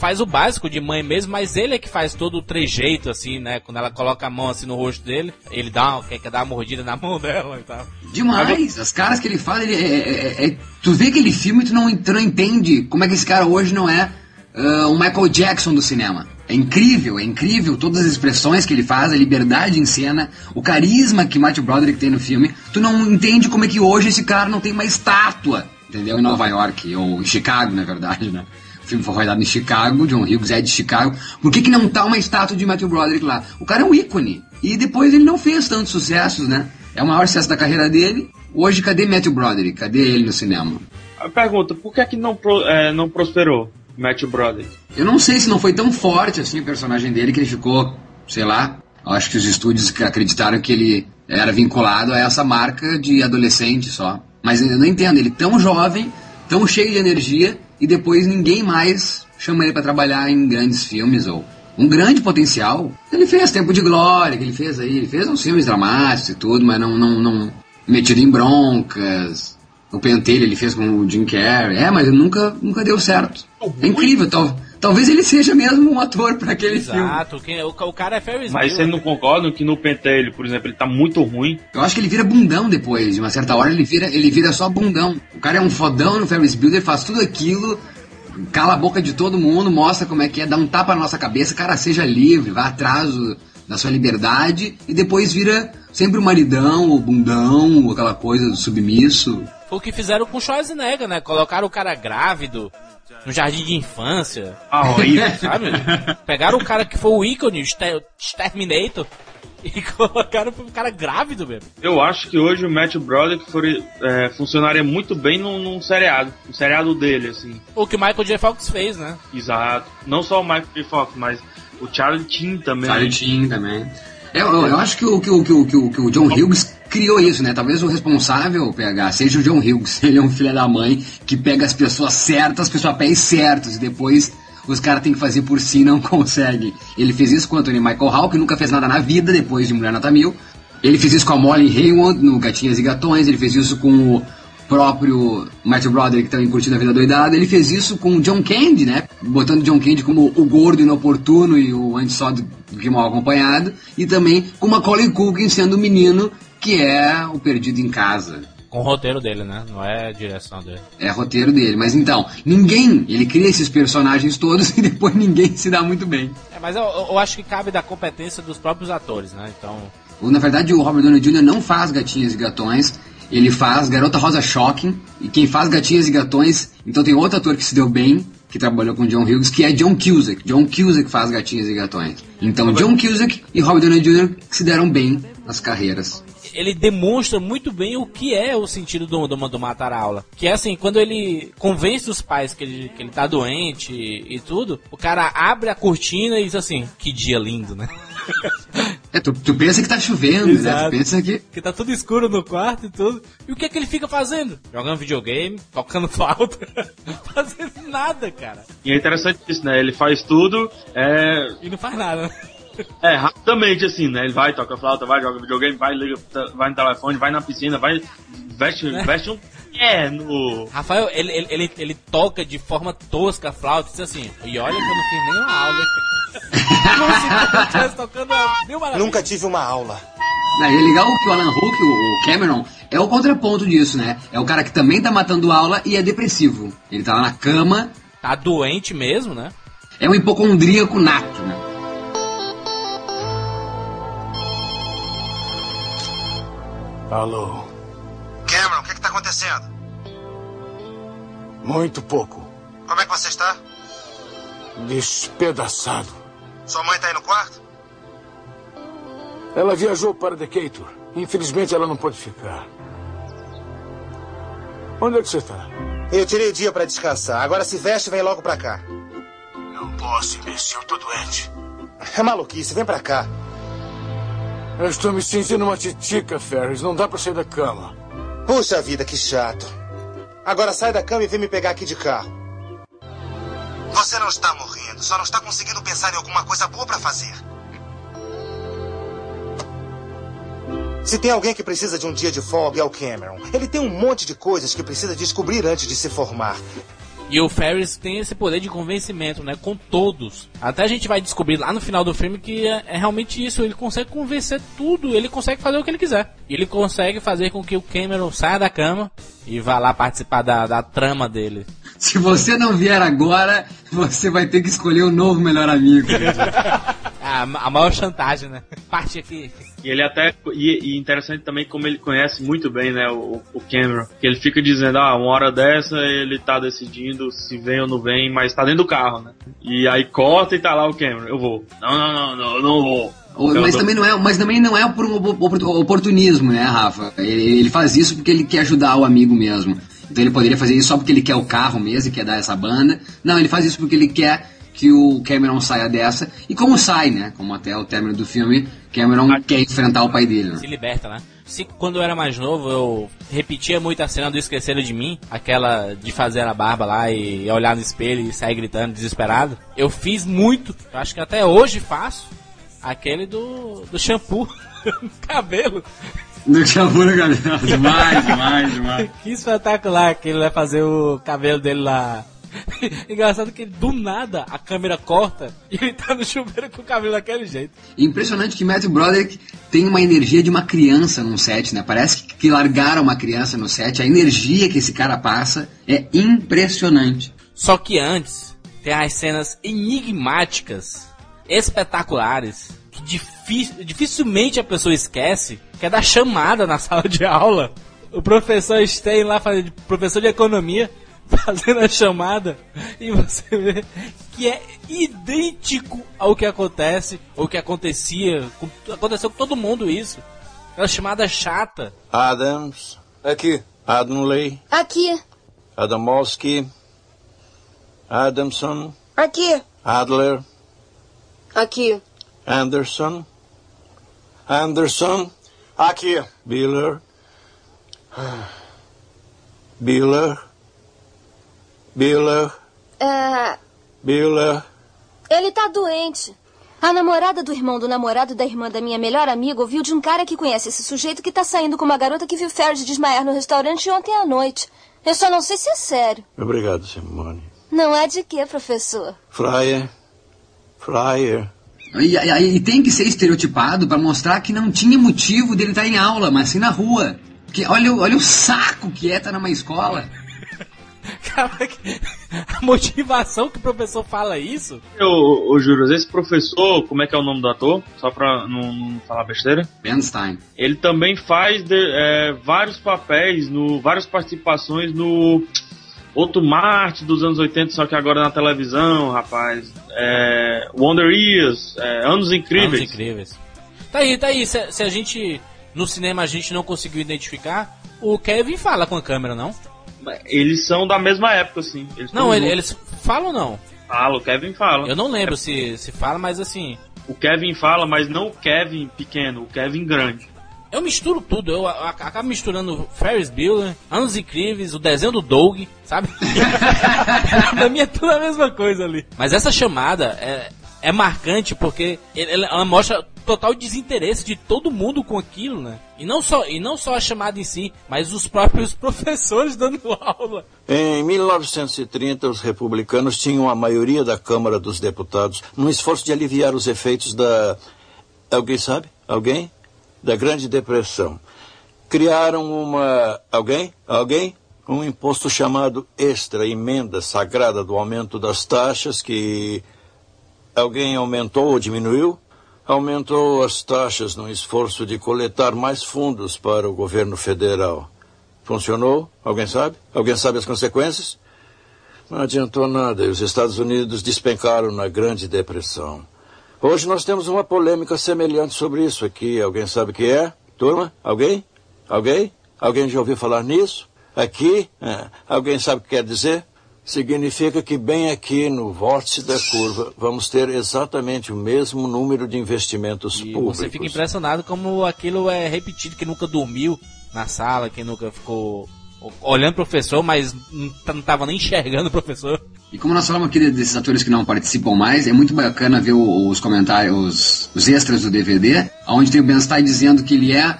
Faz o básico de mãe mesmo, mas ele é que faz todo o trejeito, assim, né? Quando ela coloca a mão assim no rosto dele, ele dá uma, quer, quer dar uma mordida na [LAUGHS] mão dela e tal. Demais! As caras que ele fala, ele é, é, é, tu vê aquele filme e tu não, tu não entende como é que esse cara hoje não é uh, o Michael Jackson do cinema. É incrível, é incrível todas as expressões que ele faz, a liberdade em cena, o carisma que Matthew Broderick tem no filme. Tu não entende como é que hoje esse cara não tem uma estátua, entendeu? Em Nova York, ou em Chicago, na verdade, né? O filme foi rodado em Chicago, John Hughes é de Chicago. Por que, que não tá uma estátua de Matthew Broderick lá? O cara é um ícone. E depois ele não fez tantos sucessos, né? É o maior sucesso da carreira dele. Hoje, cadê Matthew Broderick? Cadê ele no cinema? A pergunta, por que, é que não, pro, é, não prosperou? Matthew Broderick. Eu não sei se não foi tão forte assim o personagem dele que ele ficou, sei lá. Acho que os estúdios acreditaram que ele era vinculado a essa marca de adolescente só. Mas eu não entendo, ele tão jovem, tão cheio de energia e depois ninguém mais chama ele para trabalhar em grandes filmes ou um grande potencial. Ele fez Tempo de Glória, que ele fez aí, ele fez uns filmes dramáticos e tudo, mas não não não metido em broncas. O pentelho ele fez com o Jim Carrey. É, mas nunca, nunca deu certo. É incrível, tal, talvez ele seja mesmo um ator para aquele Exato, filme. Exato, o, o, cara é Ferris Mas vocês não concordam que no pentelho, por exemplo, ele tá muito ruim? Eu acho que ele vira bundão depois. De uma certa hora ele vira, ele vira só bundão. O cara é um fodão no Ferris Builder, faz tudo aquilo, cala a boca de todo mundo, mostra como é que é, dá um tapa na nossa cabeça, cara, seja livre, vá atrás da sua liberdade e depois vira sempre o maridão, o bundão, aquela coisa do submisso. Foi o que fizeram com Schwarzenegger, né? Colocaram o cara grávido no jardim de infância. Ah, horrível. [LAUGHS] Sabe? Pegaram o cara que foi o ícone, o Terminator, [LAUGHS] e colocaram o cara grávido mesmo. Eu acho que hoje o Matthew Broderick é, funcionaria muito bem num, num seriado. Um seriado dele, assim. O que o Michael J. Fox fez, né? Exato. Não só o Michael J. Fox, mas o Charlie Sheen também. Charlie Sheen também. Eu, eu, eu, acho que o, que, o, que, o, que, o, John Hughes criou isso, né? Talvez o responsável, PH, seja o John Hughes. [LAUGHS] Ele é um filho da mãe que pega as pessoas certas, os papéis certos, e depois os caras têm que fazer por si não [LAUGHS] consegue. Ele fez isso com o Anthony Michael Hall, que nunca fez nada na vida depois de Mulher Nota Mil. Ele fez isso com a Molly Hayward no Gatinhas e Gatões, ele fez isso com o próprio Matthew Broderick também curtindo a vida doidada. Ele fez isso com o John Candy, né? Botando John Candy como o gordo inoportuno e o antes só do que mal acompanhado. E também com Macaulay Culkin sendo o menino que é o perdido em casa. Com o roteiro dele, né? Não é direção dele. É roteiro dele. Mas então, ninguém, ele cria esses personagens todos [LAUGHS] e depois ninguém se dá muito bem. É, mas eu, eu acho que cabe da competência dos próprios atores, né? Então... Na verdade, o Robert Downey Jr. não faz Gatinhas e Gatões, ele faz Garota Rosa Shocking, e quem faz Gatinhas e Gatões, então tem outro ator que se deu bem, que trabalhou com John Hughes, que é John Cusack. John Cusack faz Gatinhas e Gatões. Então John Cusack e Robert Downey Jr. se deram bem nas carreiras. Ele demonstra muito bem o que é o sentido do, do, do matar a aula. Que é assim, quando ele convence os pais que ele, que ele tá doente e, e tudo, o cara abre a cortina e diz assim, que dia lindo, né? [LAUGHS] É, tu, tu, pensa que tá chovendo, Exato. né? Tu pensa que. Que tá tudo escuro no quarto e tudo. E o que é que ele fica fazendo? Jogando videogame, tocando flauta, [LAUGHS] fazendo nada, cara. E é interessante isso, né? Ele faz tudo. É... E não faz nada, né? [LAUGHS] É, rapidamente assim, né? Ele vai, toca flauta, vai, joga videogame, vai, liga, vai no telefone, vai na piscina, vai, veste, é. veste um é no. Rafael, ele, ele, ele, ele, toca de forma tosca a flauta diz assim: e olha que eu não fiz nenhuma aula. [LAUGHS] Como se tocando Nunca tive uma aula. É legal que o Alan Hook, o Cameron, é o contraponto disso, né? É o cara que também tá matando aula e é depressivo. Ele tá lá na cama. Tá doente mesmo, né? É um hipocondríaco nato, né? Alô? Cameron, o que, está acontecendo? Muito pouco. Como é que você está? Despedaçado. Sua mãe está aí no quarto? Ela viajou para Decatur. Infelizmente, ela não pode ficar. Onde é que você está? Eu tirei dia para descansar. Agora se veste e vem logo para cá. Não posso, imbecil. Eu tô doente. É maluquice. Vem para cá. Eu estou me sentindo uma titica, Ferris. Não dá para sair da cama. Puxa vida, que chato. Agora sai da cama e vem me pegar aqui de carro. Você não está morrendo, só não está conseguindo pensar em alguma coisa boa para fazer. Se tem alguém que precisa de um dia de folga é o Cameron. Ele tem um monte de coisas que precisa descobrir antes de se formar. E o Ferris tem esse poder de convencimento, né? Com todos. Até a gente vai descobrir lá no final do filme que é, é, realmente isso. Ele consegue convencer tudo. Ele consegue fazer o que ele quiser. Ele consegue fazer com que o Cameron saia da cama e vá lá participar da, da trama dele. Se você não vier agora, você vai ter que escolher o um novo melhor amigo. a, [LAUGHS] a maior chantagem, né? Parte aqui. E ele até. E, e, interessante também como ele conhece muito bem, né, o, o Cameron. Que ele fica dizendo, ah, uma hora dessa ele tá decidindo se vem ou não vem, mas tá dentro do carro, né? E aí corta e tá lá o Cameron, eu vou. Não, não, não, não, eu não vou. Mas também, não é, mas também não é por um oportunismo, né, Rafa? Ele, ele faz isso porque ele quer ajudar o amigo mesmo. Então ele poderia fazer isso só porque ele quer o carro mesmo e quer dar essa banda. Não, ele faz isso porque ele quer que o Cameron saia dessa. E como sai, né? Como até o término do filme, Cameron ah, quer enfrentar o pai dele. Né? Se liberta, né? Se quando eu era mais novo eu repetia muito a cena do Esqueceram de Mim, aquela de fazer a barba lá e olhar no espelho e sair gritando desesperado, eu fiz muito, acho que até hoje faço, aquele do, do shampoo [LAUGHS] no cabelo. Do shampoo no cabelo, demais, demais, demais. [LAUGHS] Que espetacular que ele vai fazer o cabelo dele lá [LAUGHS] Engraçado que do nada a câmera corta e ele tá no chuveiro com o cabelo daquele jeito. Impressionante que Matthew Broderick tem uma energia de uma criança num set, né? Parece que largaram uma criança no set. A energia que esse cara passa é impressionante. Só que antes tem as cenas enigmáticas, espetaculares, que dificilmente a pessoa esquece, que é da chamada na [LAUGHS] sala de aula. O professor Stein lá, professor de economia, [LAUGHS] fazendo a chamada e você vê que é idêntico ao que acontece, ou que acontecia, aconteceu com todo mundo isso. Aquela chamada chata. Adams. Aqui. Adamley. Aqui. Adamowski. Adamson. Aqui. Adler. Aqui. Anderson. Anderson. Aqui. Biller. [SIGHS] Biller. Biller. É. Biller. Ele tá doente. A namorada do irmão do namorado da irmã da minha melhor amiga ouviu de um cara que conhece esse sujeito que tá saindo com uma garota que viu Ferris desmaiar no restaurante ontem à noite. Eu só não sei se é sério. Obrigado, Simone. Não é de quê, professor? Fryer. Fryer. E, e, e tem que ser estereotipado para mostrar que não tinha motivo dele estar em aula, mas sim na rua. Que, olha, olha o saco que é estar numa escola. [LAUGHS] a motivação que o professor fala isso. Ô, ô Juros, esse professor, como é que é o nome do ator? Só pra não, não falar besteira. Ben Stein. Ele também faz de, é, vários papéis, no, várias participações no outro Marte dos anos 80, só que agora na televisão, rapaz. É, Wonder Years, é, Anos Incríveis. Anos Incríveis. Tá aí, tá aí. Se, se a gente, no cinema, a gente não conseguiu identificar, o Kevin fala com a câmera, não? Eles são da mesma época, assim. Eles não, ele, eles falam ou não? Fala, o Kevin fala. Eu não lembro é... se, se fala, mas assim. O Kevin fala, mas não o Kevin pequeno, o Kevin grande. Eu misturo tudo, eu acabo misturando Ferris Bueller, Anos Incríveis, o desenho do Doug, sabe? [LAUGHS] pra mim é tudo a mesma coisa ali. Mas essa chamada é, é marcante porque ela mostra total desinteresse de todo mundo com aquilo, né? E não só, e não só a chamada em si, mas os próprios [LAUGHS] professores dando aula. Em 1930, os republicanos tinham a maioria da Câmara dos Deputados num esforço de aliviar os efeitos da. Alguém sabe? Alguém? Da Grande Depressão. Criaram uma. Alguém? Alguém? Um imposto chamado extra emenda sagrada do aumento das taxas que Alguém aumentou ou diminuiu? Aumentou as taxas no esforço de coletar mais fundos para o governo federal. Funcionou? Alguém sabe? Alguém sabe as consequências? Não adiantou nada e os Estados Unidos despencaram na Grande Depressão. Hoje nós temos uma polêmica semelhante sobre isso aqui. Alguém sabe o que é? Turma? Alguém? Alguém? Alguém já ouviu falar nisso? Aqui? É. Alguém sabe o que quer dizer? Significa que bem aqui no vórtice da curva vamos ter exatamente o mesmo número de investimentos E públicos. você fica impressionado como aquilo é repetido, que nunca dormiu na sala, que nunca ficou olhando o professor, mas não t- não tava nem enxergando o professor. E como nós falamos aqui desses atores que não participam mais, é muito bacana ver os comentários, os, extras do DVD, onde tem o Ben Stein dizendo que ele é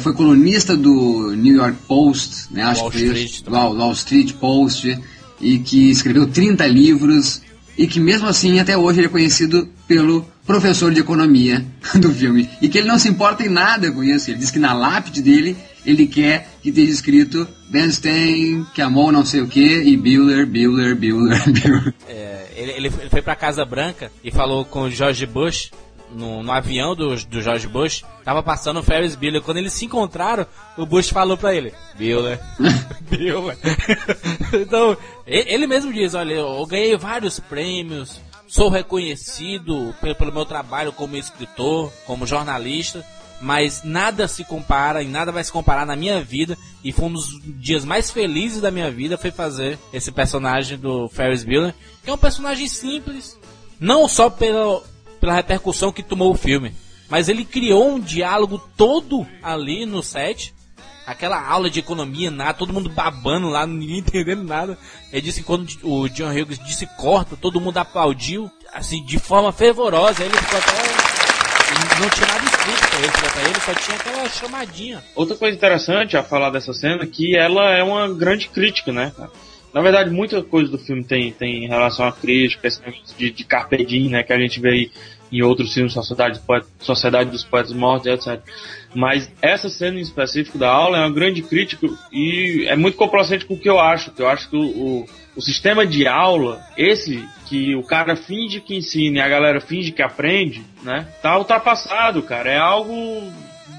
foi colunista do New York Post, né, acho Wall que foi Street. Wall, Wall Street Post, e que escreveu 30 livros, e que mesmo assim até hoje ele é conhecido pelo professor de economia [LAUGHS] do filme. E que ele não se importa em nada com isso. Ele diz que na lápide dele ele quer que esteja escrito Ben Stein, que amou não sei o que, e Bueller, Bueller, Bueller, [LAUGHS] Bueller. É, ele, ele foi pra Casa Branca e falou com o George Bush, no, no avião do, do George Bush, tava passando o Ferris Bueller. Quando eles se encontraram, o Bush falou pra ele, Bueller, [LAUGHS] Bueller. [LAUGHS] então, ele mesmo diz, olha, eu ganhei vários prêmios, sou reconhecido pelo, pelo meu trabalho como escritor, como jornalista, mas nada se compara e nada vai se comparar na minha vida e foi um dos dias mais felizes da minha vida foi fazer esse personagem do Ferris Bueller, que é um personagem simples, não só pela, pela repercussão que tomou o filme, mas ele criou um diálogo todo ali no set, aquela aula de economia, nada, todo mundo babando lá, ninguém [LAUGHS] entendendo nada. Ele disse que quando o John Hughes disse corta, todo mundo aplaudiu, assim, de forma fervorosa. Ele ficou até. Não tinha nada escrito pra ele, pra ele, só tinha aquela chamadinha. Outra coisa interessante a falar dessa cena é que ela é uma grande crítica, né? Na verdade, muita coisa do filme tem, tem em relação à crítica, de, de Carpe né? Que a gente vê aí em outros filmes, Sociedade, dos Poetas- Sociedade dos Poetas Mortos, etc. Mas essa cena em específico da aula é uma grande crítica e é muito complacente com o que eu acho. Que eu acho que o, o, o sistema de aula, esse que o cara finge que ensina e a galera finge que aprende, né? Tá ultrapassado, cara. É algo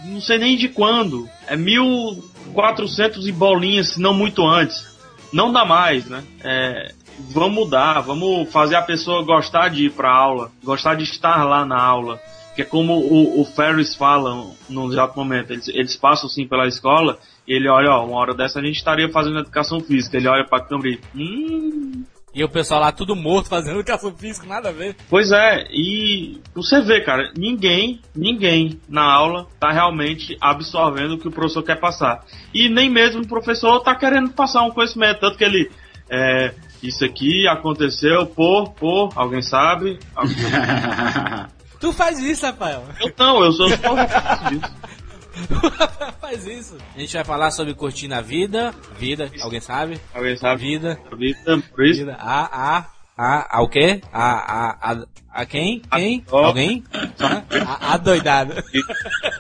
não sei nem de quando. É 1400 e bolinhas, se não muito antes. Não dá mais, né? É, vamos mudar, vamos fazer a pessoa gostar de ir pra aula, gostar de estar lá na aula. Que é como o, o Ferris fala num exato momento. Eles, eles passam assim pela escola e ele olha, ó, uma hora dessa a gente estaria fazendo educação física. Ele olha pra câmera e. Hum, E o pessoal lá tudo morto fazendo educação física, nada a ver. Pois é, e você vê, cara, ninguém, ninguém na aula tá realmente absorvendo o que o professor quer passar. E nem mesmo o professor tá querendo passar um conhecimento, tanto que ele, é, isso aqui aconteceu por, por, alguém sabe? [LAUGHS] [LAUGHS] Tu faz isso, Rafael. Eu não, eu sou só o [LAUGHS] faz isso. A gente vai falar sobre curtir na vida. Vida, alguém sabe? Alguém sabe? Vida. Vida, por isso. Vida. A, a, a, a o quê? A, a, a, a quem? Quem? ó. Alguém? A, a doidada.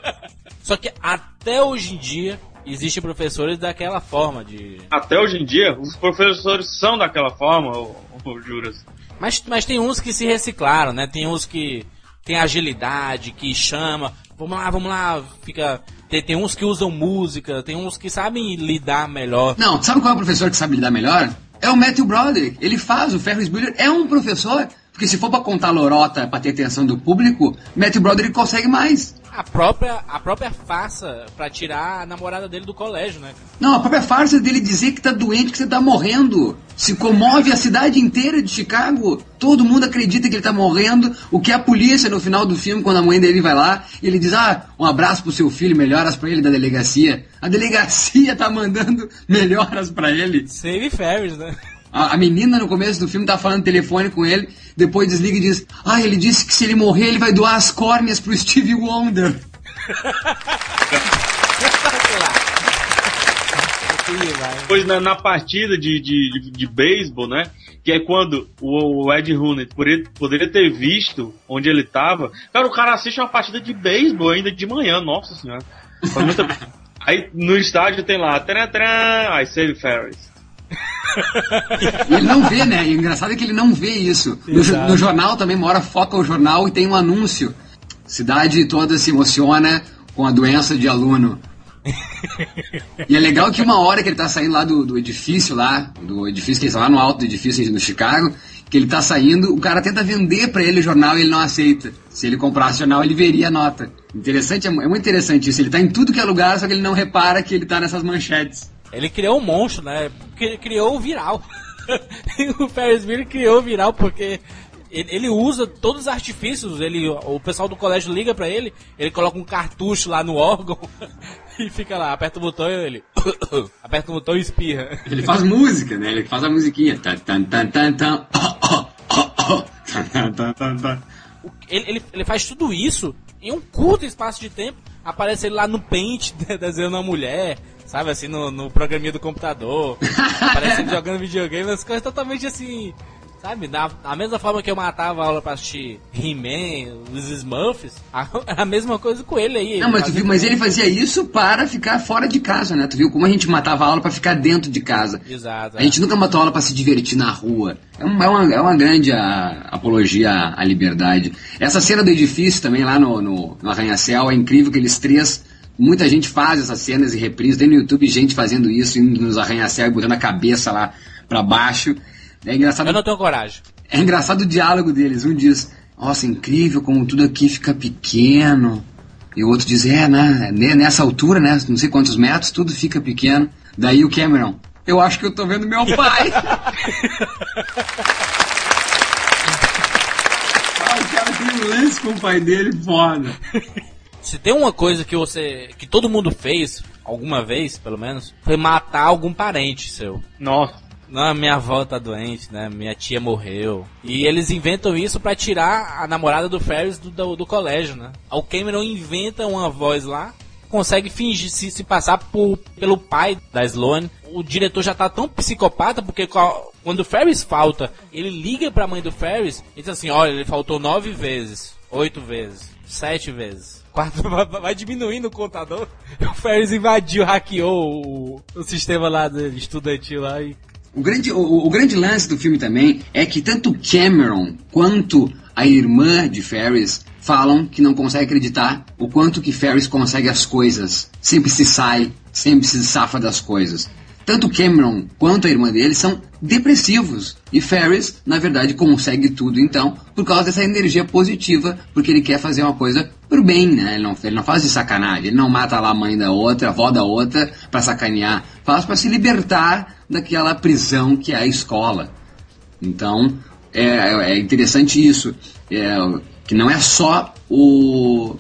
[LAUGHS] Só que até hoje em dia, existem professores daquela forma de... Até hoje em dia, os professores são daquela forma, ô, ô, Juras. Mas, mas tem uns que se reciclaram, né? Tem uns que tem agilidade, que chama, vamos lá, vamos lá, fica... Tem, tem uns que usam música, tem uns que sabem lidar melhor. Não, sabe qual é o professor que sabe lidar melhor? É o Matthew Broderick. Ele faz, o Ferris Bueller é um professor. Porque se for pra contar lorota, pra ter atenção do público, Matthew Broderick consegue mais. A própria, a própria farsa pra tirar a namorada dele do colégio, né? Não, a própria farsa dele dizer que tá doente, que você tá morrendo. Se comove a cidade inteira de Chicago. Todo mundo acredita que ele tá morrendo. O que a polícia no final do filme, quando a mãe dele vai lá, ele diz: Ah, um abraço pro seu filho, melhoras pra ele da delegacia. A delegacia tá mandando [LAUGHS] melhoras pra ele. Save Ferris, né? A, a menina no começo do filme tá falando telefone com ele, depois desliga e diz: Ah, ele disse que se ele morrer, ele vai doar as córneas pro Steve Wonder. Depois na, na partida de, de, de, de beisebol, né? Que é quando o, o Ed Rooney poderia, ter visto onde ele tava. Cara, o cara assiste uma partida de beisebol ainda de manhã, nossa senhora. Muita- [LAUGHS] Aí no estádio tem lá, tran, tran, aí Save Ferris. E ele não vê, né? E o engraçado é que ele não vê isso. No, no jornal também, uma hora foca o jornal e tem um anúncio. Cidade toda se emociona com a doença de aluno. E é legal que uma hora que ele tá saindo lá do, do edifício lá, do edifício que ele está lá no alto do edifício no Chicago, que ele tá saindo, o cara tenta vender para ele o jornal e ele não aceita. Se ele comprasse o jornal, ele veria a nota. Interessante, é é muito interessante isso. Ele tá em tudo que é lugar, só que ele não repara que ele tá nessas manchetes. Ele criou um monstro, né? Cri- Criou o viral. [LAUGHS] o Ferris Bueller criou o viral porque ele, usa todos os artifícios. Ele, o pessoal do colégio liga pra ele, ele coloca um cartucho lá no órgão [LAUGHS] e fica lá, aperta o botão e ele. [COUGHS] aperta o botão e espirra. Ele faz música, né? Ele faz a musiquinha. [COUGHS] Ele, ele, ele faz tudo isso em um curto espaço de tempo. Aparece ele lá no Paint [LAUGHS] desenhando uma mulher, sabe, assim, no, no programinha do computador. [LAUGHS] Aparece ele jogando videogame, as coisas totalmente assim, sabe? Da, da mesma forma que eu matava a aula pra assistir He-Man, os Smurfs, a, [LAUGHS] a mesma coisa com ele aí. Não, mas tu viu, mas ele fazia isso para ficar fora de casa, né? Tu viu como a gente matava a aula para ficar dentro de casa. Exato. A gente nunca matou aula para se divertir na rua. É uma, é uma, é uma grande a- apologia à, à liberdade. Essa cena do edifício também lá no, no, no Arranha-Céu é incrível que eles três. Muita gente faz essas cenas e reprise. Tem no YouTube gente fazendo isso, indo nos Arranha-Céu e botando a cabeça lá para baixo. É engraçado. Eu não tenho coragem. É engraçado o diálogo deles. Um diz, nossa, incrível como tudo aqui fica pequeno. E o outro diz, é, né, ne- nessa altura, né, não sei quantos metros, tudo fica pequeno. Daí o Cameron, eu acho que eu tô vendo meu pai. [LAUGHS] ah, o cara tem um lance com o pai dele, foda. [LAUGHS] Se tem uma coisa que você. que todo mundo fez, alguma vez, pelo menos, foi matar algum parente seu. Nossa. Não, minha avó tá doente, né? Minha tia morreu. E eles inventam isso pra tirar a namorada do Ferris do, do, do colégio, né? O Cameron inventa uma voz lá, consegue fingir se, se passar por, pelo pai da Sloane. O diretor já tá tão psicopata porque quando o Ferris falta, ele liga pra mãe do Ferris e diz assim: olha, ele faltou nove vezes, oito vezes, sete vezes. Quatro, [LAUGHS] vai- diminuindo o contador. O Ferris invadiu, hackeou o, o sistema lá do estudantil lá e O grande, o, o grande lance do filme também é que tanto Cameron quanto a irmã de Ferris falam que não consegue acreditar o quanto que Ferris consegue as coisas. Sempre se sai, sempre se safa das coisas. Tanto Cameron quanto a irmã dele são depressivos. E Ferris, na verdade, consegue tudo então, por causa dessa energia positiva, porque ele quer fazer uma coisa pro bem, né? Ele não, ele não faz de sacanagem, ele não mata lá a mãe da outra, a avó da outra, pra sacanear. Faz pra se libertar daquela prisão que é a escola. Então, é, é interessante isso. É, que não é só o,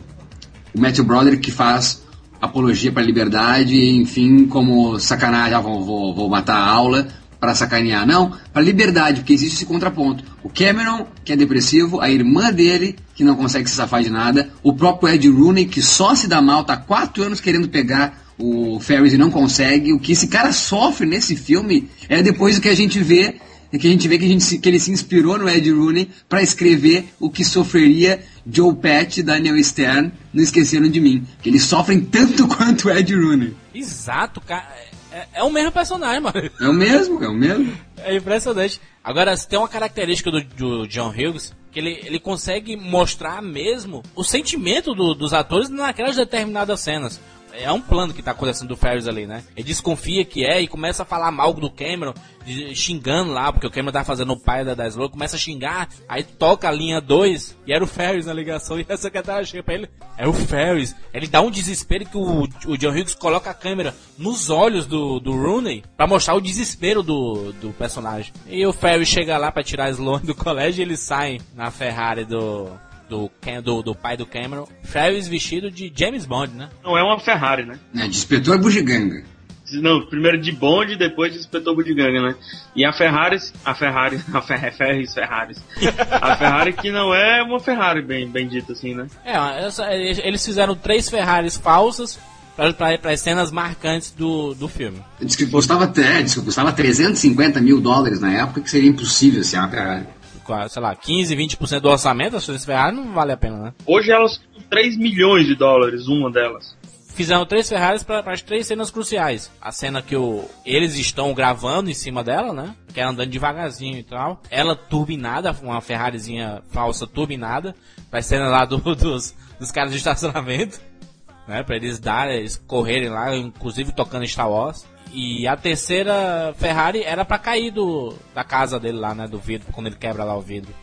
o Matthew Broderick que faz apologia para a liberdade, enfim, como sacanagem, ah, vou, vou, vou matar a aula para sacanear. Não, para liberdade, porque existe esse contraponto. O Cameron, que é depressivo, a irmã dele, que não consegue se safar de nada, o próprio Ed Rooney, que só se dá mal, tá quatro anos querendo pegar o Ferris e não consegue. O que esse cara sofre nesse filme é depois do que a gente vê é que a gente vê que, a gente que ele se inspirou no Ed Rooney para escrever o que sofreria Joe Patch e Daniel Stern no Esqueceram de Mim. Que eles sofrem tanto [LAUGHS] quanto o Ed Rooney. Exato, cara. É, é o mesmo personagem, mano. É o mesmo, é o mesmo. É impressionante. Agora, tem uma característica do, do John Hughes, que ele, ele consegue mostrar mesmo o sentimento do- dos atores naquelas determinadas cenas. É um plano que tá acontecendo do Ferris ali, né? Ele desconfia que é e começa a falar mal do Cameron, de- xingando lá, porque o Cameron tá fazendo o pai da, da Slow, começa a xingar, aí toca a linha 2, e era o Ferris na ligação, [LAUGHS] e a secretária chega pra ele, é o Ferris. Ele dá um desespero que o, o John Hughes coloca a câmera nos olhos do, do Rooney, pra mostrar o desespero do, do personagem. E o Ferris chega lá pra tirar a Sloane do colégio, e eles saem na Ferrari do... Do, do, do pai do Cameron, Ferris vestido de James Bond, né? Não é uma Ferrari, né? É, de inspetor bugiganga. Não, primeiro de bonde, depois de inspetor Budiganga, né? E a Ferrari, a Ferrari, [LAUGHS] a Fer Ferris, Ferraris. A Ferrari que não é uma Ferrari, bem, bem dito assim, né? É, eles fizeram três Ferraris falsas para as cenas marcantes do, do filme. Diz que custava até, diz que custava 350 mil dólares na época, que seria impossível ser uma Ferrari. Sei lá, 15, 20% do orçamento, as Ferrari não vale a pena, né? Hoje elas custam 3 milhões de dólares, uma delas. Fizeram três Ferraris para as três cenas cruciais. A cena que o, eles estão gravando em cima dela, né? Que é andando devagarzinho e tal. Ela turbinada, uma Ferrarizinha falsa turbinada. Para as cenas lá do- [LAUGHS] dos, dos caras de estacionamento. Né? Para eles darem, eles correrem lá, inclusive tocando Star Wars. E a terceira Ferrari era pra cair do, da casa dele lá, né? Do vidro, quando ele quebra lá o vidro.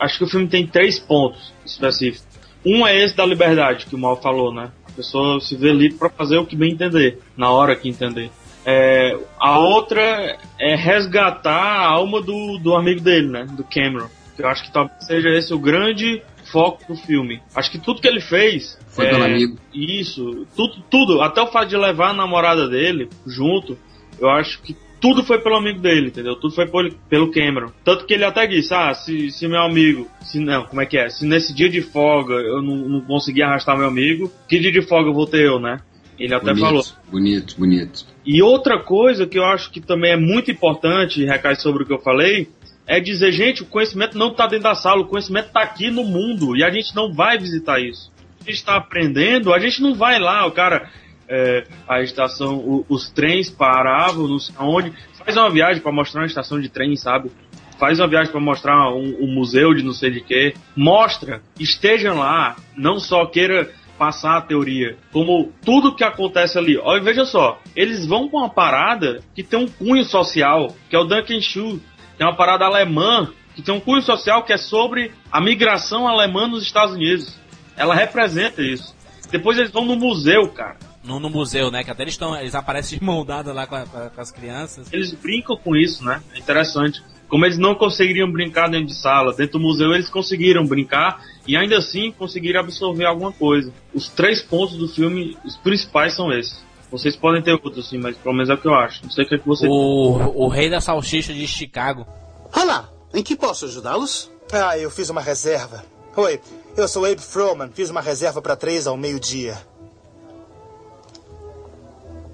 Acho que o filme tem três pontos específicos. Um é esse da liberdade, que o Mal falou, né? A pessoa se vê livre para fazer o que bem entender, na hora que entender. É, a outra é resgatar a alma do, do amigo dele, né? Do Cameron. Eu acho que talvez seja esse o grande foco do filme. Acho que tudo que ele fez. Foi é, pelo amigo. Isso, tudo, tudo. Até o fato de levar a namorada dele junto, eu acho que tudo foi pelo amigo dele, entendeu? Tudo foi pelo Cameron. Tanto que ele até disse, ah, se, se meu amigo, se não, como é que é? Se nesse dia de folga eu não, não consegui arrastar meu amigo, que dia de folga eu vou ter eu, né? Ele até bonito, falou. Bonito, bonito. E outra coisa que eu acho que também é muito importante, e recai sobre o que eu falei, é dizer, gente, o conhecimento não está dentro da sala, o conhecimento está aqui no mundo e a gente não vai visitar isso. A gente está aprendendo, a gente não vai lá, o cara, é, a estação, o, os trens paravam, não sei aonde. Faz uma viagem para mostrar uma estação de trem, sabe? Faz uma viagem para mostrar um, um, museu de não sei de quê. Mostra, estejam lá, não só queira passar a teoria, como tudo que acontece ali. Olha, veja só, eles vão com uma parada que tem um cunho social, que é o Duncan Shoe tem uma parada alemã que tem um cunho social que é sobre a migração alemã nos Estados Unidos. Ela representa isso. Depois eles vão no museu, cara. No, no museu, né? Que até eles, estão, eles aparecem de mão dada lá com, a, com, as crianças. Eles brincam com isso, né? É interessante. Como eles não conseguiriam brincar dentro de sala, dentro do museu eles conseguiram brincar e ainda assim conseguiram absorver alguma coisa. Os três pontos do filme, os principais são esses. Vocês podem ter outros, sim, mas pelo menos é o que eu acho. Não sei o que, é que você. O, o rei da salsicha de Chicago. Olá, em que posso ajudá-los? Ah, eu fiz uma reserva. Oi, eu sou Abe Froman. Fiz uma reserva para três ao meio-dia.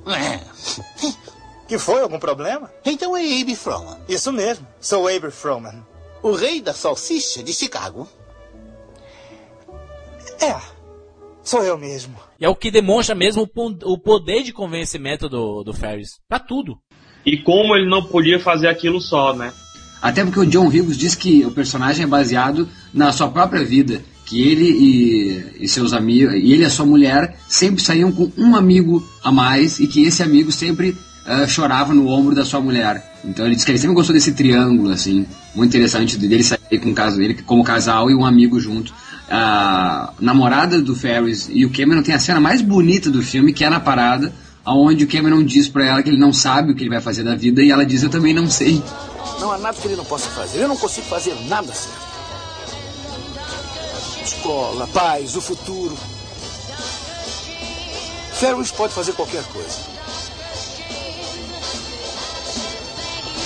É. Que foi? Algum problema? Então é Abe Froman. Isso mesmo. Sou Abe Froman. O rei da salsicha de Chicago. É. Sou eu mesmo. E é o que demonstra mesmo o poder de convencimento do, do Ferris. Pra tudo. E como ele não podia fazer aquilo só, né? Até porque o John Hughes diz que o personagem é baseado na sua própria vida. Que ele e, e seus amigos, e ele e a sua mulher sempre saíam com um amigo a mais e que esse amigo sempre uh, chorava no ombro da sua mulher. Então ele diz que ele sempre gostou desse triângulo, assim, muito interessante dele sair com o caso dele como casal e um amigo junto a namorada do Ferris e o Cameron tem a cena mais bonita do filme, que é na parada, onde o Cameron diz para ela que ele não sabe o que ele vai fazer da vida e ela diz: Eu também não sei. Não há nada que ele não possa fazer. Eu não consigo fazer nada certo. Escola, paz, o futuro. Ferris pode fazer qualquer coisa.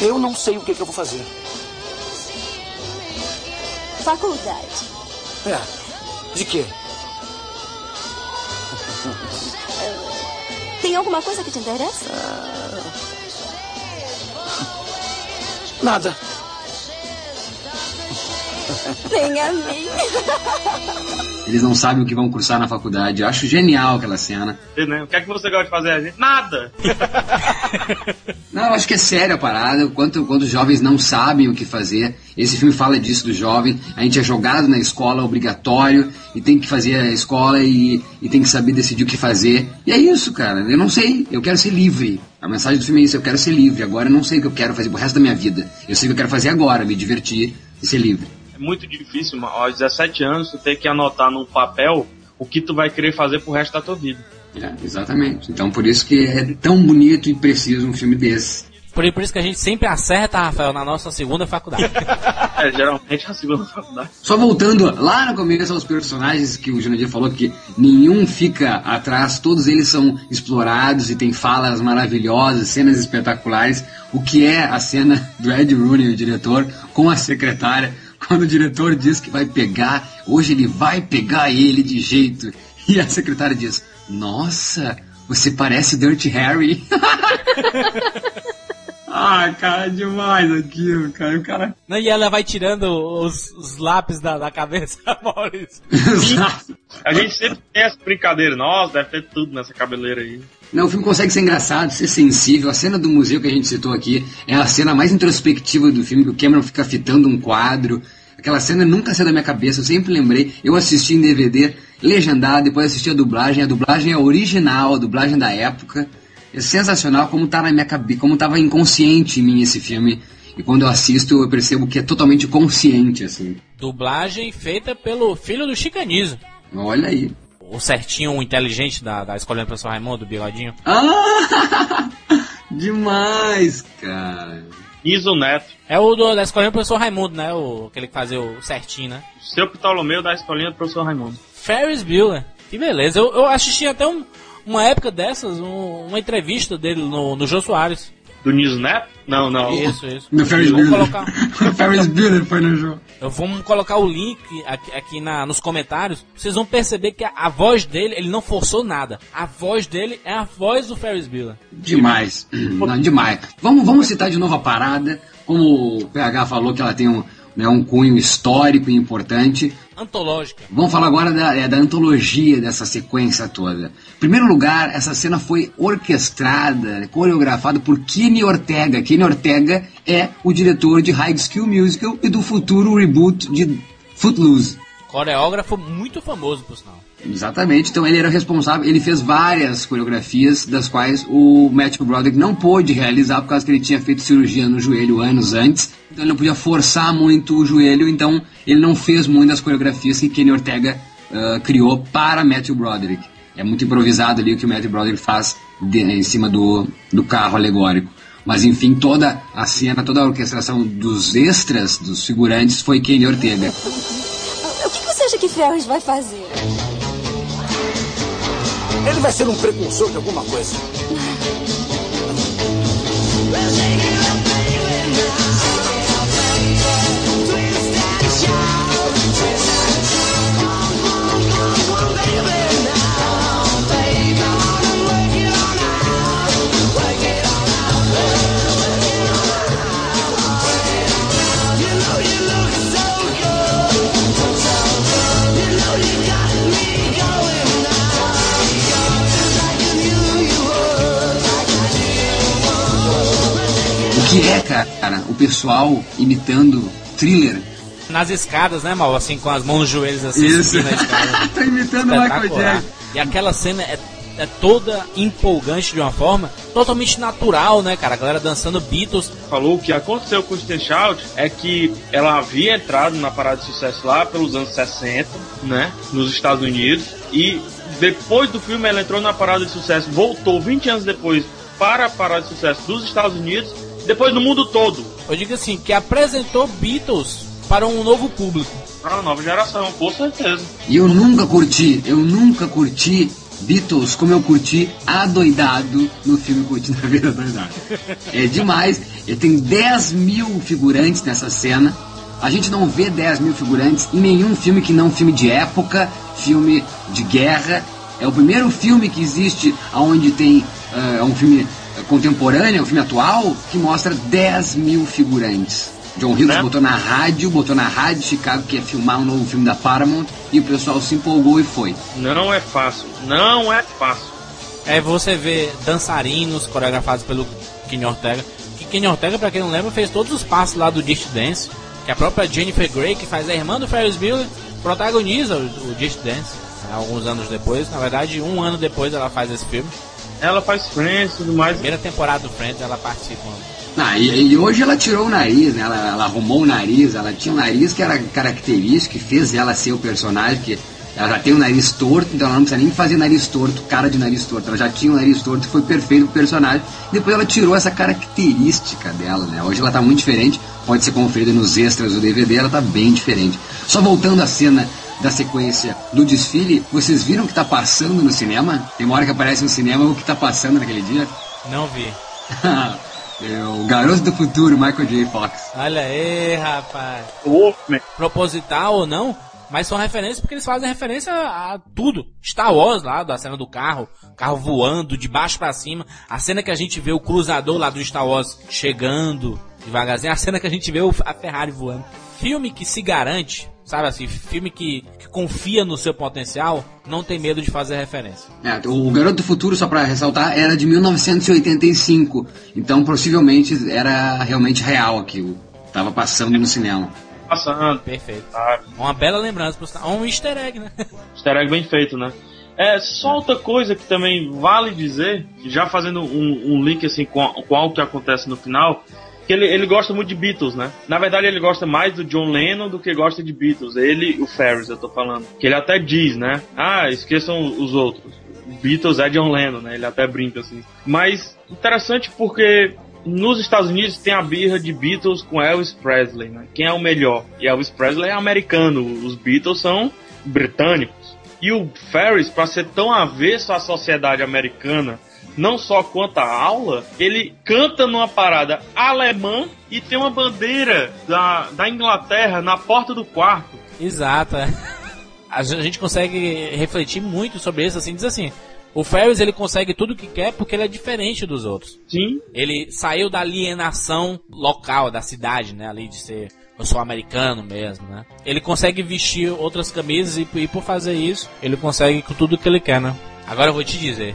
Eu não sei o que, que eu vou fazer. Faculdade. É. De quê? Tem alguma coisa que te interessa? Nada. Nem a mim. Eles não sabem o que vão cursar na faculdade. Eu acho genial aquela cena. Né? O que é que você gosta de fazer? A gente? Nada! não, eu acho que é sério a parada. Quanto, quando os jovens não sabem o que fazer. Esse filme fala disso do jovem. A gente é jogado na escola, obrigatório, e tem que fazer a escola e, e tem que saber decidir o que fazer. E é isso, cara. Eu não sei. Eu quero ser livre. A mensagem do filme é isso. Eu quero ser livre. Agora eu não sei o que eu quero fazer pro resto da minha vida. Eu sei o que eu quero fazer agora, me divertir e ser livre é muito difícil, aos 17 anos, tu ter que anotar num papel o que tu vai querer fazer pro resto da tua vida. É, exatamente. Então por isso que é tão bonito e preciso um filme desse. Por, por isso que a gente sempre acerta, Rafael, na nossa segunda faculdade. [LAUGHS] é, geralmente a segunda faculdade. Só voltando lá no começo aos personagens que o Junadir falou que nenhum fica atrás, todos eles são explorados e tem falas maravilhosas, cenas espetaculares. O que é a cena do Ed Rooney, o diretor, com a secretária quando o diretor diz que vai pegar, hoje ele vai pegar ele de jeito. E a secretária diz: Nossa, você parece Dirty Harry. [LAUGHS] ah, cara, demais aquilo, cara. O cara... Não, e ela vai tirando os, os lápis da, da cabeça, [LAUGHS] Maurício. a gente sempre tem essa brincadeira. Nossa, deve ter tudo nessa cabeleira aí. Não, o filme consegue ser engraçado, ser sensível. A cena do museu que a gente citou aqui é a cena mais introspectiva do filme, que o Cameron fica fitando um quadro. Aquela cena nunca saiu da minha cabeça, eu sempre lembrei. Eu assisti em DVD, legendado, depois assisti a dublagem. A dublagem é original, a dublagem da época. é sensacional como tá na minha cabeça, como tava inconsciente em mim esse filme. E quando eu assisto, eu percebo que é totalmente consciente, assim. Dublagem feita pelo filho do Chicanizo. Olha aí. O certinho, o inteligente da, da escolinha do professor Raimundo, o bigodinho. Ah! [LAUGHS] Demais, cara. Iso Neto. É o do, da escolinha do professor Raimundo, né? O, aquele que fazia o certinho, né? Seu Ptolomeu da escolinha do professor Raimundo. Ferris Bueller. Que beleza. Eu, eu assisti até um, uma época dessas, um, uma entrevista dele no, no Jô Soares. Do Niso Neto? Não, não. Isso, isso. No Ferris Vamos Bueller. colocar, [LAUGHS] o Ferris Bueller foi no jogo. eu, vamos colocar o link aqui, aqui na, nos comentários. Vocês vão perceber que a, a voz dele, ele não forçou nada. A voz dele é a voz do Ferris Bueller. Demais. Não, demais. Vamos, vamos citar de novo a parada. Como o PH falou que ela tem um, né, um cunho histórico e importante. Antológica. Vamos falar agora da, é, da antologia dessa sequência toda. Em primeiro lugar, essa cena foi orquestrada, coreografada por Kenny Ortega. Kenny Ortega é o diretor de High School Musical e do futuro reboot de Footloose. Coreógrafo muito famoso, por sinal. Exatamente, então ele era responsável, ele fez várias coreografias, das quais o Matthew Broderick não pôde realizar por causa que ele tinha feito cirurgia no joelho anos antes, então ele não podia forçar muito o joelho, então ele não fez muitas coreografias que Kenny Ortega uh, criou para Matthew Broderick. É muito improvisado ali o que o Matthew Broderick faz de, em cima do, do carro alegórico. Mas enfim, toda a cena, toda a orquestração dos extras, dos figurantes, foi Kenny Ortega. O que você acha que Ferris vai fazer? Ele vai ser um precursor de alguma coisa. Que é, cara, o pessoal imitando thriller. Nas escadas, né, Mal? Assim, com as mãos nos joelhos, assim, Isso. subindo a escada. [LAUGHS] tá imitando o Michael. Jackson. E aquela cena é, é toda empolgante de uma forma totalmente natural, né, cara? A galera dançando Beatles. Falou que aconteceu com o Kristen Child é que ela havia entrado na parada de sucesso lá pelos anos 60, né, nos Estados Unidos, e depois do filme ela entrou na parada de sucesso, voltou 20 anos depois para a parada de sucesso dos Estados Unidos, depois no mundo todo. Eu digo assim, que apresentou Beatles para um novo público. Para a nova geração, com certeza. E eu nunca curti, eu nunca curti Beatles como eu curti Adoidado no filme Curtindo a Vida Adoidado. [LAUGHS] É demais. Ele tem 10 mil figurantes nessa cena. A gente não vê 10 mil figurantes em nenhum filme que não filme de época, filme de guerra. É o primeiro filme que existe onde tem eh, um filme contemporâneo, um filme atual, que mostra 10 mil figurantes. John Hughes Né? botou na rádio, botou na rádio de Chicago que ia filmar um novo filme da Paramount e o pessoal se empolgou e foi. Não é fácil, não é fácil. É você vê dançarinos coreografados pelo Kenny Ortega. Que Kenny Ortega, pra quem não lembra, fez todos os passos lá do Just Dance. Que a própria Jennifer Grey, que faz a irmã do Ferris Bueller, protagoniza o, o Just Dance. né, Alguns anos depois, na verdade, um ano depois ela faz esse filme. Ela faz Friends e tudo mais. Primeira temporada do Friends, ela participa. Ah, e, e hoje ela tirou o nariz, né? Ela, ela arrumou o nariz, ela tinha um nariz que era característico, que fez ela ser o personagem, que ela já tem o nariz torto, então ela não precisa nem fazer nariz torto, cara de nariz torto. Ela já tinha o nariz torto e foi perfeito pro personagem. Depois ela tirou essa característica dela, né? Hoje ela tá muito diferente, pode ser conferida nos extras do DVD, ela tá bem diferente. Só voltando à cena da sequência do desfile, vocês viram o que tá passando no cinema? Tem uma hora que aparece no cinema o que tá passando naquele dia? Não vi. [LAUGHS] É o garoto do futuro, Michael J. Fox. Olha aí, rapaz. Proposital ou não, mas são referências porque eles fazem referência a tudo. Star Wars lá, da cena do carro, carro voando de baixo pra cima. A cena que a gente vê o cruzador lá do Star Wars chegando devagarzinho. A cena que a gente vê o- a Ferrari voando. Filme que se garante, sabe assim, filme que, que confia no seu potencial, não tem medo de fazer referência. É, o Garoto do Futuro, só pra ressaltar, era de 1985. Então, possivelmente, era realmente real aquilo. Tava passando no cinema. Passando. Perfeito. Uma bela lembrança, um easter egg, né? [LAUGHS] Easter egg bem feito, né? É, só outra coisa que também vale dizer, já fazendo um, um link assim com, com algo que acontece no final, que ele, ele gosta muito de Beatles, né? Na verdade, ele gosta mais do John Lennon do que gosta de Beatles. Ele, o Ferris, eu tô falando. Que ele até diz, né? Ah, esqueçam os outros. Beatles é John Lennon, né? Ele até brinca assim. Mas interessante porque nos Estados Unidos tem a birra de Beatles com Elvis Presley, né? Quem é o melhor? E Elvis Presley é americano, os Beatles são britânicos. E o Ferris, para ser tão avesso à sociedade americana, não só quanto à aula, ele canta numa parada alemã e tem uma bandeira da, da Inglaterra na porta do quarto. Exato, é. A gente consegue refletir muito sobre isso, assim, diz assim, o Ferris ele consegue tudo o que quer porque ele é diferente dos outros. Sim. Ele saiu da alienação local, da cidade, né, ali de ser eu sou americano mesmo, né? Ele consegue vestir outras camisas e, e por fazer isso, ele consegue com tudo que ele quer, né? Agora eu vou te dizer,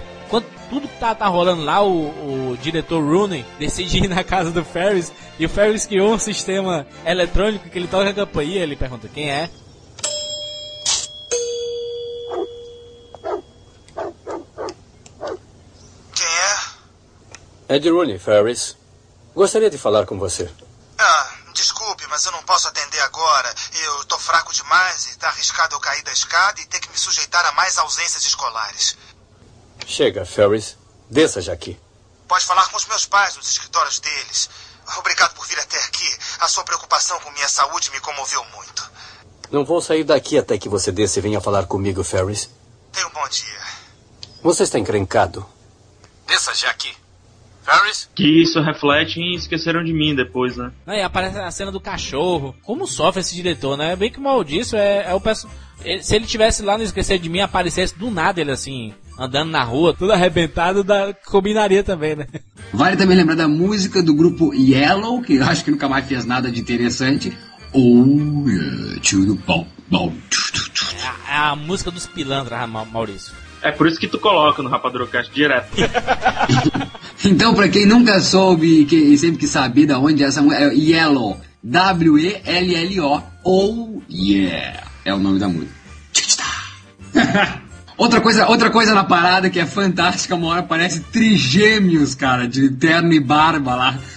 tudo que tá, tá rolando lá, o, o diretor Rooney decide ir na casa do Ferris e o Ferris criou um sistema eletrônico que ele toca a campainha. Ele pergunta quem é. Quem é? Ed Rooney, Ferris. Gostaria de falar com você. Ah, desculpe, mas eu não posso atender agora. Eu tô fraco demais e tá arriscado eu cair da escada e ter que me sujeitar a mais ausências escolares. Chega, Ferris. Desça já aqui. Pode falar com os meus pais nos escritórios deles. Obrigado por vir até aqui. A sua preocupação com minha saúde me comoveu muito. Não vou sair daqui até que você desça e venha falar comigo, Ferris. Tenha um bom dia. Você está encrencado. Desça já aqui. Ferris? Que isso reflete em Esqueceram de Mim depois, né? Aí aparece a cena do cachorro. Como sofre esse diretor, né? Bem que mal disso é, é o. Se ele tivesse lá no Esquecer de Mim, aparecesse do nada ele assim, andando na rua, tudo arrebentado, da, combinaria também, né? Vale também lembrar da música do grupo Yellow, que eu acho que nunca mais fez nada de interessante. Oh, yeah, tiro, bom, bom. É a, é a música dos pilantras, Maurício. É por isso que tu coloca no Rapadurocast direto. [LAUGHS] então, pra quem nunca soube e sempre quis saber de onde é essa música, é Yellow. W-E-L-L-O. Oh, yeah. É o nome da música. [LAUGHS] outra coisa, outra coisa na parada que é fantástica, uma hora parece trigêmeos, cara, de terno e barba lá. [LAUGHS]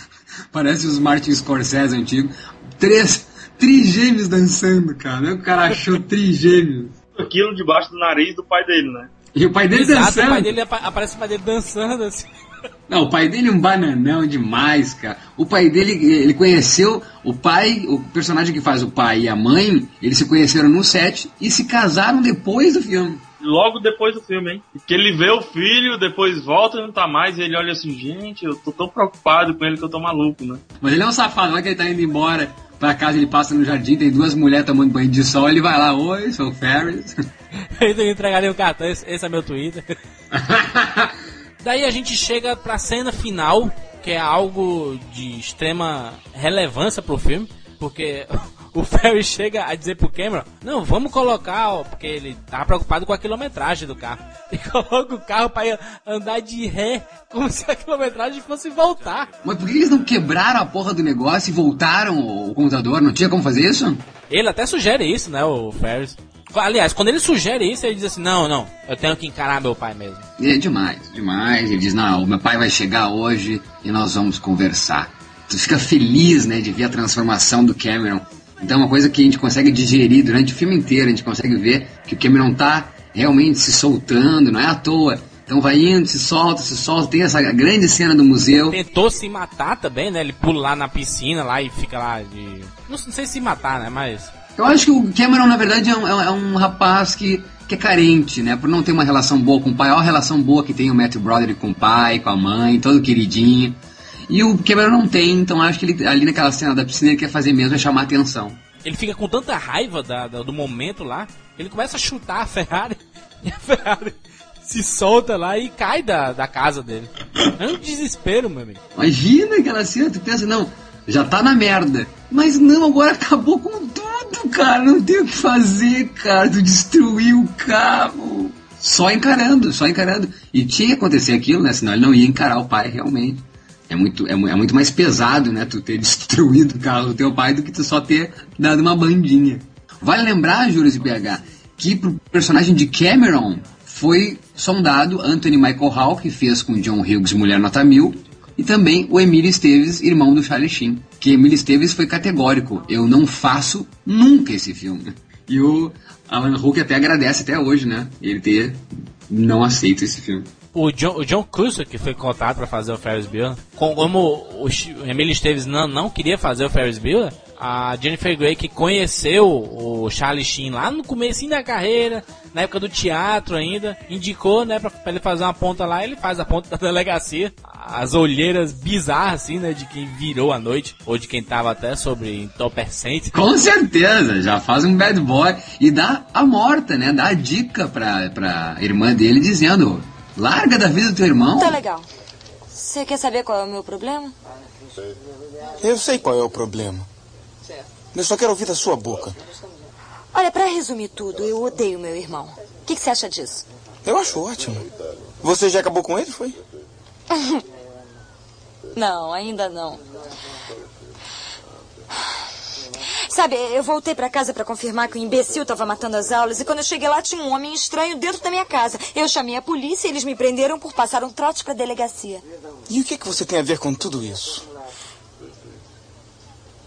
Parece os Martin Scorsese antigos. Três [LAUGHS] trigêmeos dançando, cara. O cara achou trigêmeos. Aquilo debaixo do nariz do pai dele, né? E o pai dele Exato, dançando. o pai dele aparece o pai dele dançando assim. [LAUGHS] Não, o pai dele é um bananão demais, cara. O pai dele, ele conheceu o pai, o personagem que faz o pai e a mãe, eles se conheceram no set e se casaram depois do filme. Logo depois do filme, hein? Que ele vê o filho, depois volta e não tá mais, e ele olha assim, gente, eu tô tão preocupado com ele que eu tô maluco, né? Mas ele é um safado, vai que ele tá indo embora pra casa, ele passa no jardim, tem duas mulheres tomando banho de sol, ele vai lá, oi, sou o Ferris. [LAUGHS] ele entregaria o cartão, esse, esse é meu Twitter. [LAUGHS] Daí a gente chega pra cena final, que é algo de extrema relevância pro filme, porque o Ferry [LAUGHS] chega a dizer pro Cameron, não, vamos colocar, ó, porque ele tá preocupado com a quilometragem do carro. [LAUGHS] E coloca o carro pra andar de ré, como se a quilometragem fosse voltar. Mas por que eles não quebraram a porra do negócio e voltaram o computador? Não tinha como fazer isso? Ele até sugere isso, né, o Ferris. Aliás, quando ele sugere isso, ele diz assim: Não, não, eu tenho que encarar meu pai mesmo. É demais, demais. Ele diz: Não, meu pai vai chegar hoje e nós vamos conversar. Tu fica feliz, né, de ver a transformação do Cameron. Então, é uma coisa que a gente consegue digerir durante o filme inteiro. A gente consegue ver que o Cameron tá realmente se soltando, não é à toa. Então vai indo, se solta, se solta. Tem essa grande cena do museu. Tentou se matar também, né? Ele pula lá na piscina lá e fica lá de. Não, não sei se matar, né? Mas eu acho que o Cameron, na verdade, é um, é um rapaz que, que é carente, né? Por não ter uma relação boa com o pai. Olha a relação boa que tem o Matthew Broderick com o pai, com a mãe, todo queridinho. E o Cameron não tem, então acho que ele, ali naquela cena da piscina ele quer fazer mesmo é chamar atenção. Ele fica com tanta raiva da, da, do momento lá, ele começa a chutar a Ferrari [LAUGHS] e a Ferrari se solta lá e cai da, da casa dele. É um desespero, meu amigo. Imagina aquela cena, tu pensa, não, já tá na merda. Mas não, agora acabou com tudo, cara. Não tem o que fazer, cara. Tu destruiu o carro. Só encarando, só encarando. E tinha que acontecer aquilo, né? Senão ele não ia encarar o pai realmente. É muito, é, é muito mais pesado, né? Tu ter [LAUGHS] destruído o carro do teu pai do que tu só ter dado uma bandinha. Vale lembrar, Juros e BH, que pro personagem de Cameron, foi sondado Anthony Michael Hall, que fez com John Hughes Mulher Nota Mil, e também o Emílio Esteves, irmão do Charlie Sheen. Que Emílio Esteves foi categórico, eu não faço nunca esse filme. E o Alan Hulk até agradece até hoje, né? Ele ter não aceito esse filme. O John, o John que foi contado para fazer o Ferris Bueller, como o, Emílio Esteves não, não queria fazer o Ferris Bueller, a Jennifer Grey que conheceu o Charlie Sheen lá no começo da carreira, na época do teatro ainda, indicou, né, pra, ele fazer uma ponta lá, ele faz a ponta da delegacia. As olheiras bizarras, assim, né, de quem virou a noite, ou de quem tava até sobre entorpecente. Com certeza, já faz um bad boy e dá a morta, né, dá a dica pra, pra irmã dele dizendo, larga da vida do teu irmão. Tá legal. Você quer saber qual é o meu problema? Eu sei qual é o problema. Eu só quero ouvir da sua boca. Olha, para resumir tudo, eu odeio meu irmão. O que, que, você acha disso? Eu acho ótimo. Você já acabou com ele, foi? [LAUGHS] não, ainda não. Sabe, eu voltei para casa para confirmar que o imbecil estava matando as aulas e quando eu cheguei lá tinha um homem estranho dentro da minha casa. Eu chamei a polícia e eles me prenderam por passar um trote para a delegacia. E o que, que você tem a ver com tudo isso?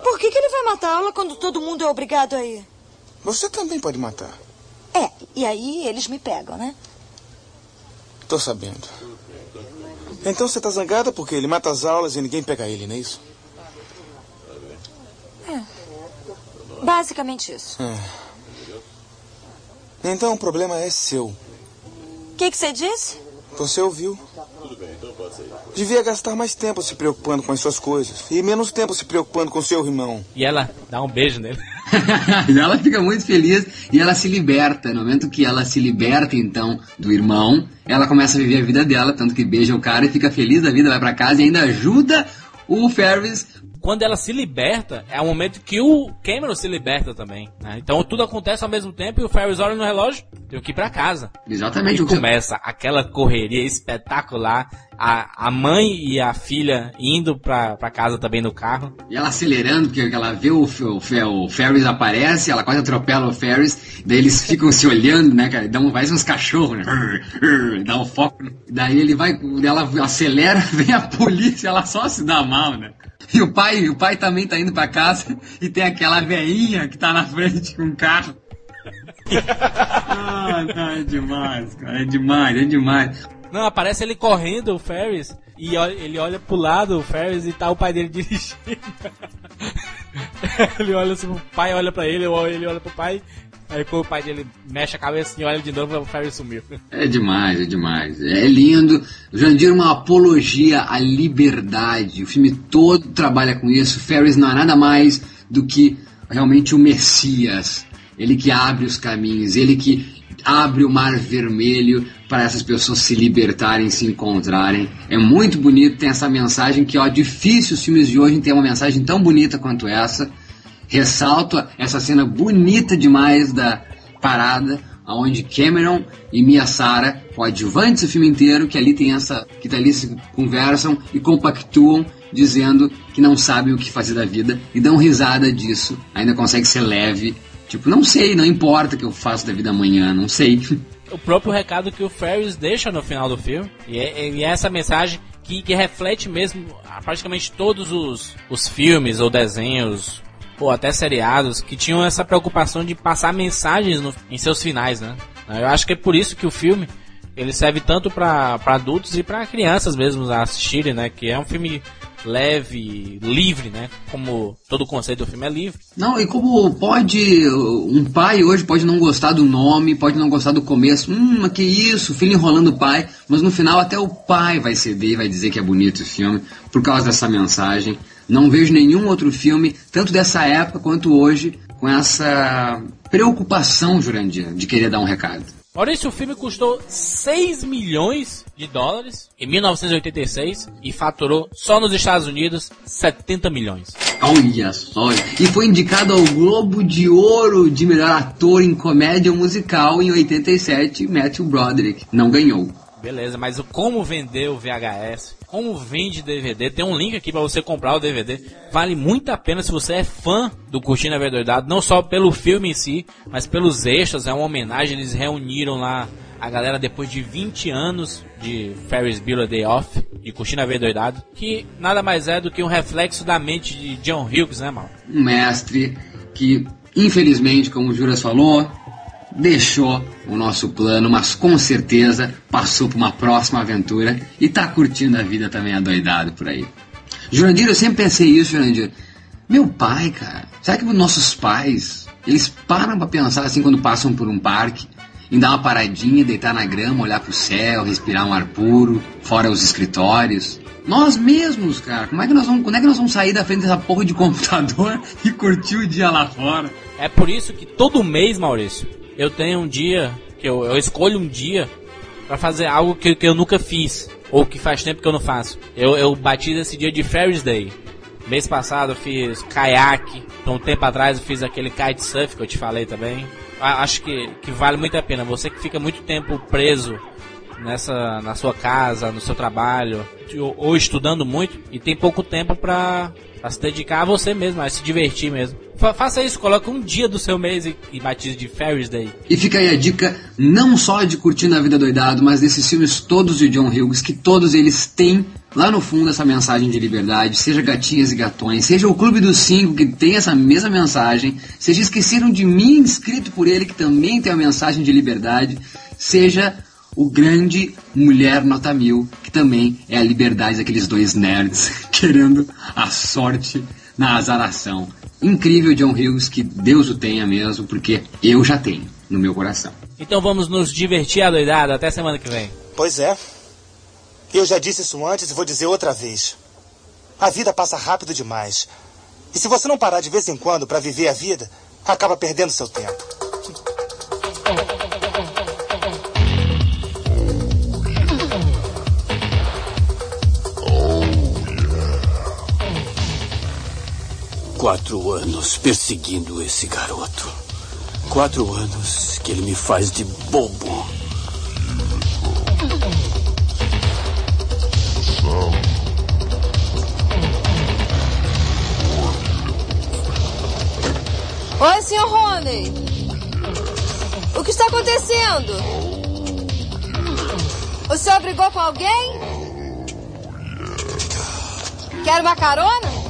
Por que, que ele vai matar a aula quando todo mundo é obrigado a ir? Você também pode matar. É, e aí eles me pegam, né? Tô sabendo. Então você tá zangada porque ele mata as aulas e ninguém pega ele, não é isso? É. Basicamente isso. É. Então o problema é seu. O que, que você disse? Você ouviu. Devia gastar mais tempo se preocupando com as suas coisas e menos tempo se preocupando com seu irmão. E ela dá um beijo nele. [LAUGHS] ela fica muito feliz e ela se liberta. No momento que ela se liberta, então, do irmão, ela começa a viver a vida dela, tanto que beija o cara e fica feliz da vida, vai para casa e ainda ajuda o Ferris quando ela se liberta, é o momento que o Cameron se liberta também. Né? Então tudo acontece ao mesmo tempo e o Ferris olha no relógio, tem que ir pra casa. Exatamente. E começa aquela correria espetacular. A, a mãe e a filha indo pra, pra casa também no carro. E ela acelerando, porque ela vê o, o, o Ferris aparece, ela quase atropela o Ferris, daí eles ficam se olhando, né, cara? Dão, vai uns cachorros, né? Dá um foco. Daí ele vai, ela acelera, [LAUGHS] vem a polícia, ela só se dá mal, né? E o pai, o pai também tá indo pra casa e tem aquela veinha que tá na frente com um carro. [LAUGHS] ah, não, é demais, cara. É demais, é demais. Não, aparece ele correndo, o Ferris, e ele olha pro lado, o Ferris, e tá o pai dele [LAUGHS] dirigindo. ele olha assim, o pai olha pra ele, ele olha pro pai, Aí o pai dele mexe a cabeça e olha de novo, o Ferris sumiu. É demais, é demais. É lindo. O Jandir é uma apologia à liberdade. O filme todo trabalha com isso. Ferris não é nada mais do que realmente o Messias. Ele que abre os caminhos, ele que abre o mar vermelho para essas pessoas se libertarem, se encontrarem. É muito bonito, tem essa mensagem que, ó, difícil os filmes de hoje ter uma mensagem tão bonita quanto essa ressalto essa cena bonita demais da parada, onde Cameron e Mia Sara, coadjuvantes do filme inteiro, que ali tem essa, que ali se conversam e compactuam, dizendo que não sabem o que fazer da vida e dão risada disso, ainda consegue ser leve, tipo, não sei, não importa o que eu faço da vida amanhã, não sei. O próprio recado que o Ferris deixa no final do filme, e é, e é essa mensagem que, que, reflete mesmo praticamente todos os, os filmes ou desenhos ou até seriados, que tinham essa preocupação de passar mensagens no, em seus finais, né? Eu acho que é por isso que o filme ele serve tanto para adultos e para crianças mesmo assistirem, né? Que é um filme leve, livre, né? Como todo o conceito do filme é livre. Não, e como pode um pai hoje pode não gostar do nome, pode não gostar do começo, hum, que isso, filho enrolando o pai, mas no final até o pai vai ceder e vai dizer que é bonito o filme por causa dessa mensagem. Não vejo nenhum outro filme, tanto dessa época quanto hoje, com essa preocupação, Jurandir, de querer dar um recado. Maurício, o filme custou 6 milhões de dólares em 1986 e faturou só nos Estados Unidos 70 milhões. Olha só! E foi indicado ao Globo de Ouro de melhor ator em comédia musical em 87, Matthew Broderick. Não ganhou. Beleza, mas como vender o VHS? Como vende DVD? Tem um link aqui para você comprar o DVD. Vale muito a pena se você é fã do Curtindo a Verdade, não só pelo filme em si, mas pelos extras. É uma homenagem. Eles reuniram lá a galera depois de 20 anos de Ferris Bueller Day Off, de Curtindo a Doidado, que nada mais é do que um reflexo da mente de John Hughes, né, mal? Um mestre que, infelizmente, como o Juras falou, deixou o nosso plano, mas com certeza passou por uma próxima aventura e tá curtindo a vida também adoidado por aí. Jurandir, eu sempre pensei isso, Jurandir. Meu pai, cara, será que os nossos pais, eles param pra pensar assim quando passam por um parque? Em dar uma paradinha, deitar na grama, olhar pro céu, respirar um ar puro, fora os escritórios. Nós mesmos, cara, como é que nós vamos, quando é que nós vamos sair da frente dessa porra de computador [LAUGHS] e curtir o dia lá fora? É por isso que todo mês, Maurício, eu tenho um dia, que eu, eu escolho um dia para fazer algo que, que eu nunca fiz, ou que faz tempo que eu não faço. Eu, eu batizo esse dia de Ferris Day. Mês passado eu fiz caiaque, então um tempo atrás eu fiz aquele kitesurf que eu te falei também. Acho que, que vale muito a pena. Você que fica muito tempo preso nessa na sua casa, no seu trabalho, ou, ou estudando muito e tem pouco tempo para se dedicar a você mesmo, a se divertir mesmo. Fa faça isso, coloque um dia do seu mês e, e batize de Ferris Day. E fica aí a dica não só de curtir a vida doidado, mas desses filmes todos de John Hughes, que todos eles têm lá no fundo essa mensagem de liberdade, seja Gatinhas e Gatões, seja o Clube dos Cinco, que tem essa mesma mensagem, seja Esqueceram de Mim, escrito por ele, que também tem a mensagem de liberdade, seja o grande Mulher Nota Mil, que também é a liberdade daqueles dois nerds [LAUGHS] querendo a sorte na azaração. Incrível John Hughes, que Deus o tenha mesmo, porque eu já tenho no meu coração. Então vamos nos divertir adoidado, até semana que vem. Pois é. Eu já disse isso antes e vou dizer outra vez. A vida passa rápido demais. E se você não parar de vez em quando para viver a vida, acaba perdendo seu tempo. [LAUGHS] Quatro anos perseguindo esse garoto. Quatro anos que ele me faz de bobo. Oi, Sr. Rony. O que está acontecendo? O senhor brigou com alguém? Quer uma carona?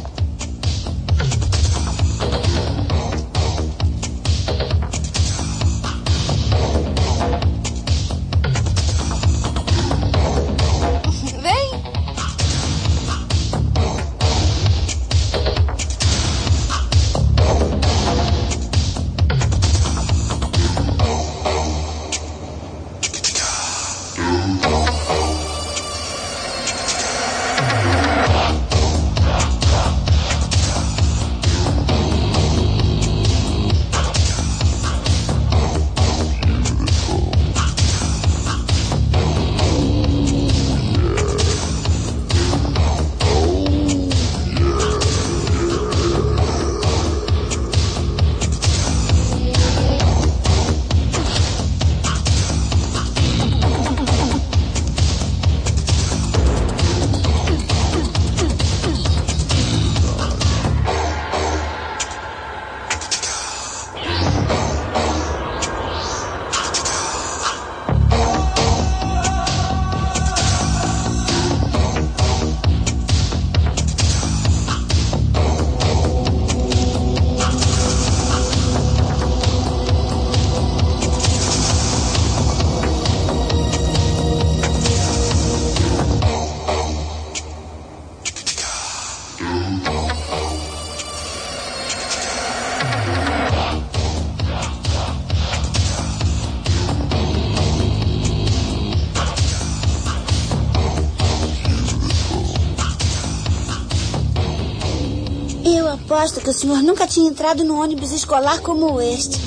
Que o senhor nunca tinha entrado num ônibus escolar como este.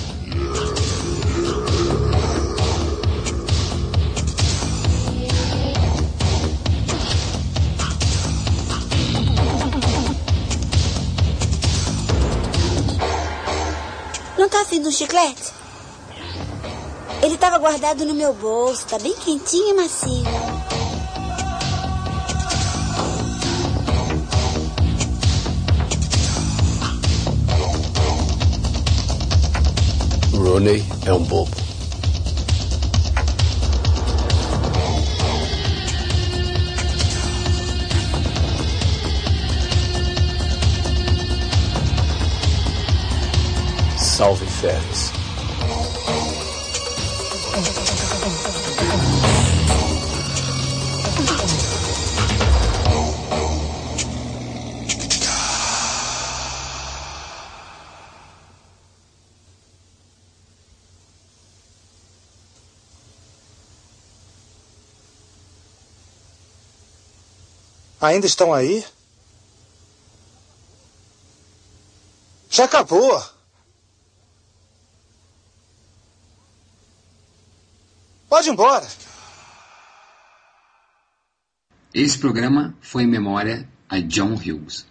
Não tá afim de um chiclete? Ele estava guardado no meu bolso, tá bem quentinho e macio. é um bobo. Salve Ferris. Ainda estão aí? Já acabou. Pode ir embora. Esse programa foi em memória a John Hughes.